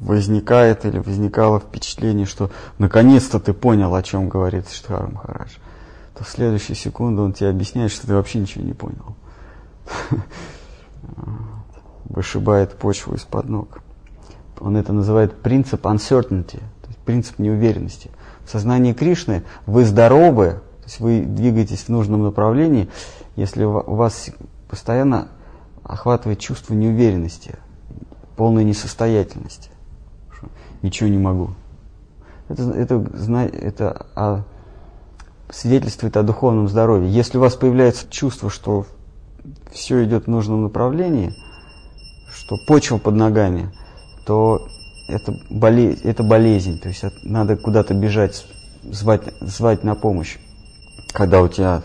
возникает или возникало впечатление, что наконец-то ты понял, о чем говорит Штхар Махарадж, то в следующую секунду он тебе объясняет, что ты вообще ничего не понял. *laughs* Вышибает почву из-под ног. Он это называет принцип uncertainty, то есть принцип неуверенности. Сознании Кришны вы здоровы, то есть вы двигаетесь в нужном направлении, если у вас постоянно охватывает чувство неуверенности, полной несостоятельности. Ничего не могу. Это, это, это а, свидетельствует о духовном здоровье. Если у вас появляется чувство, что все идет в нужном направлении, что почва под ногами, то это, боле, это болезнь, то есть надо куда-то бежать, звать, звать на помощь. Когда у тебя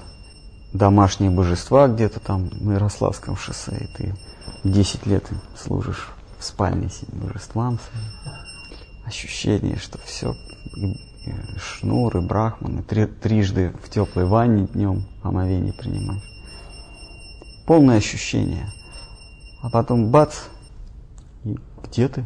домашние божества где-то там на Ярославском шоссе, и ты 10 лет служишь в спальне с божествам, ощущение, что все, шнуры, брахманы, три, трижды в теплой ванне днем омовение принимаешь. Полное ощущение. А потом бац, и где ты?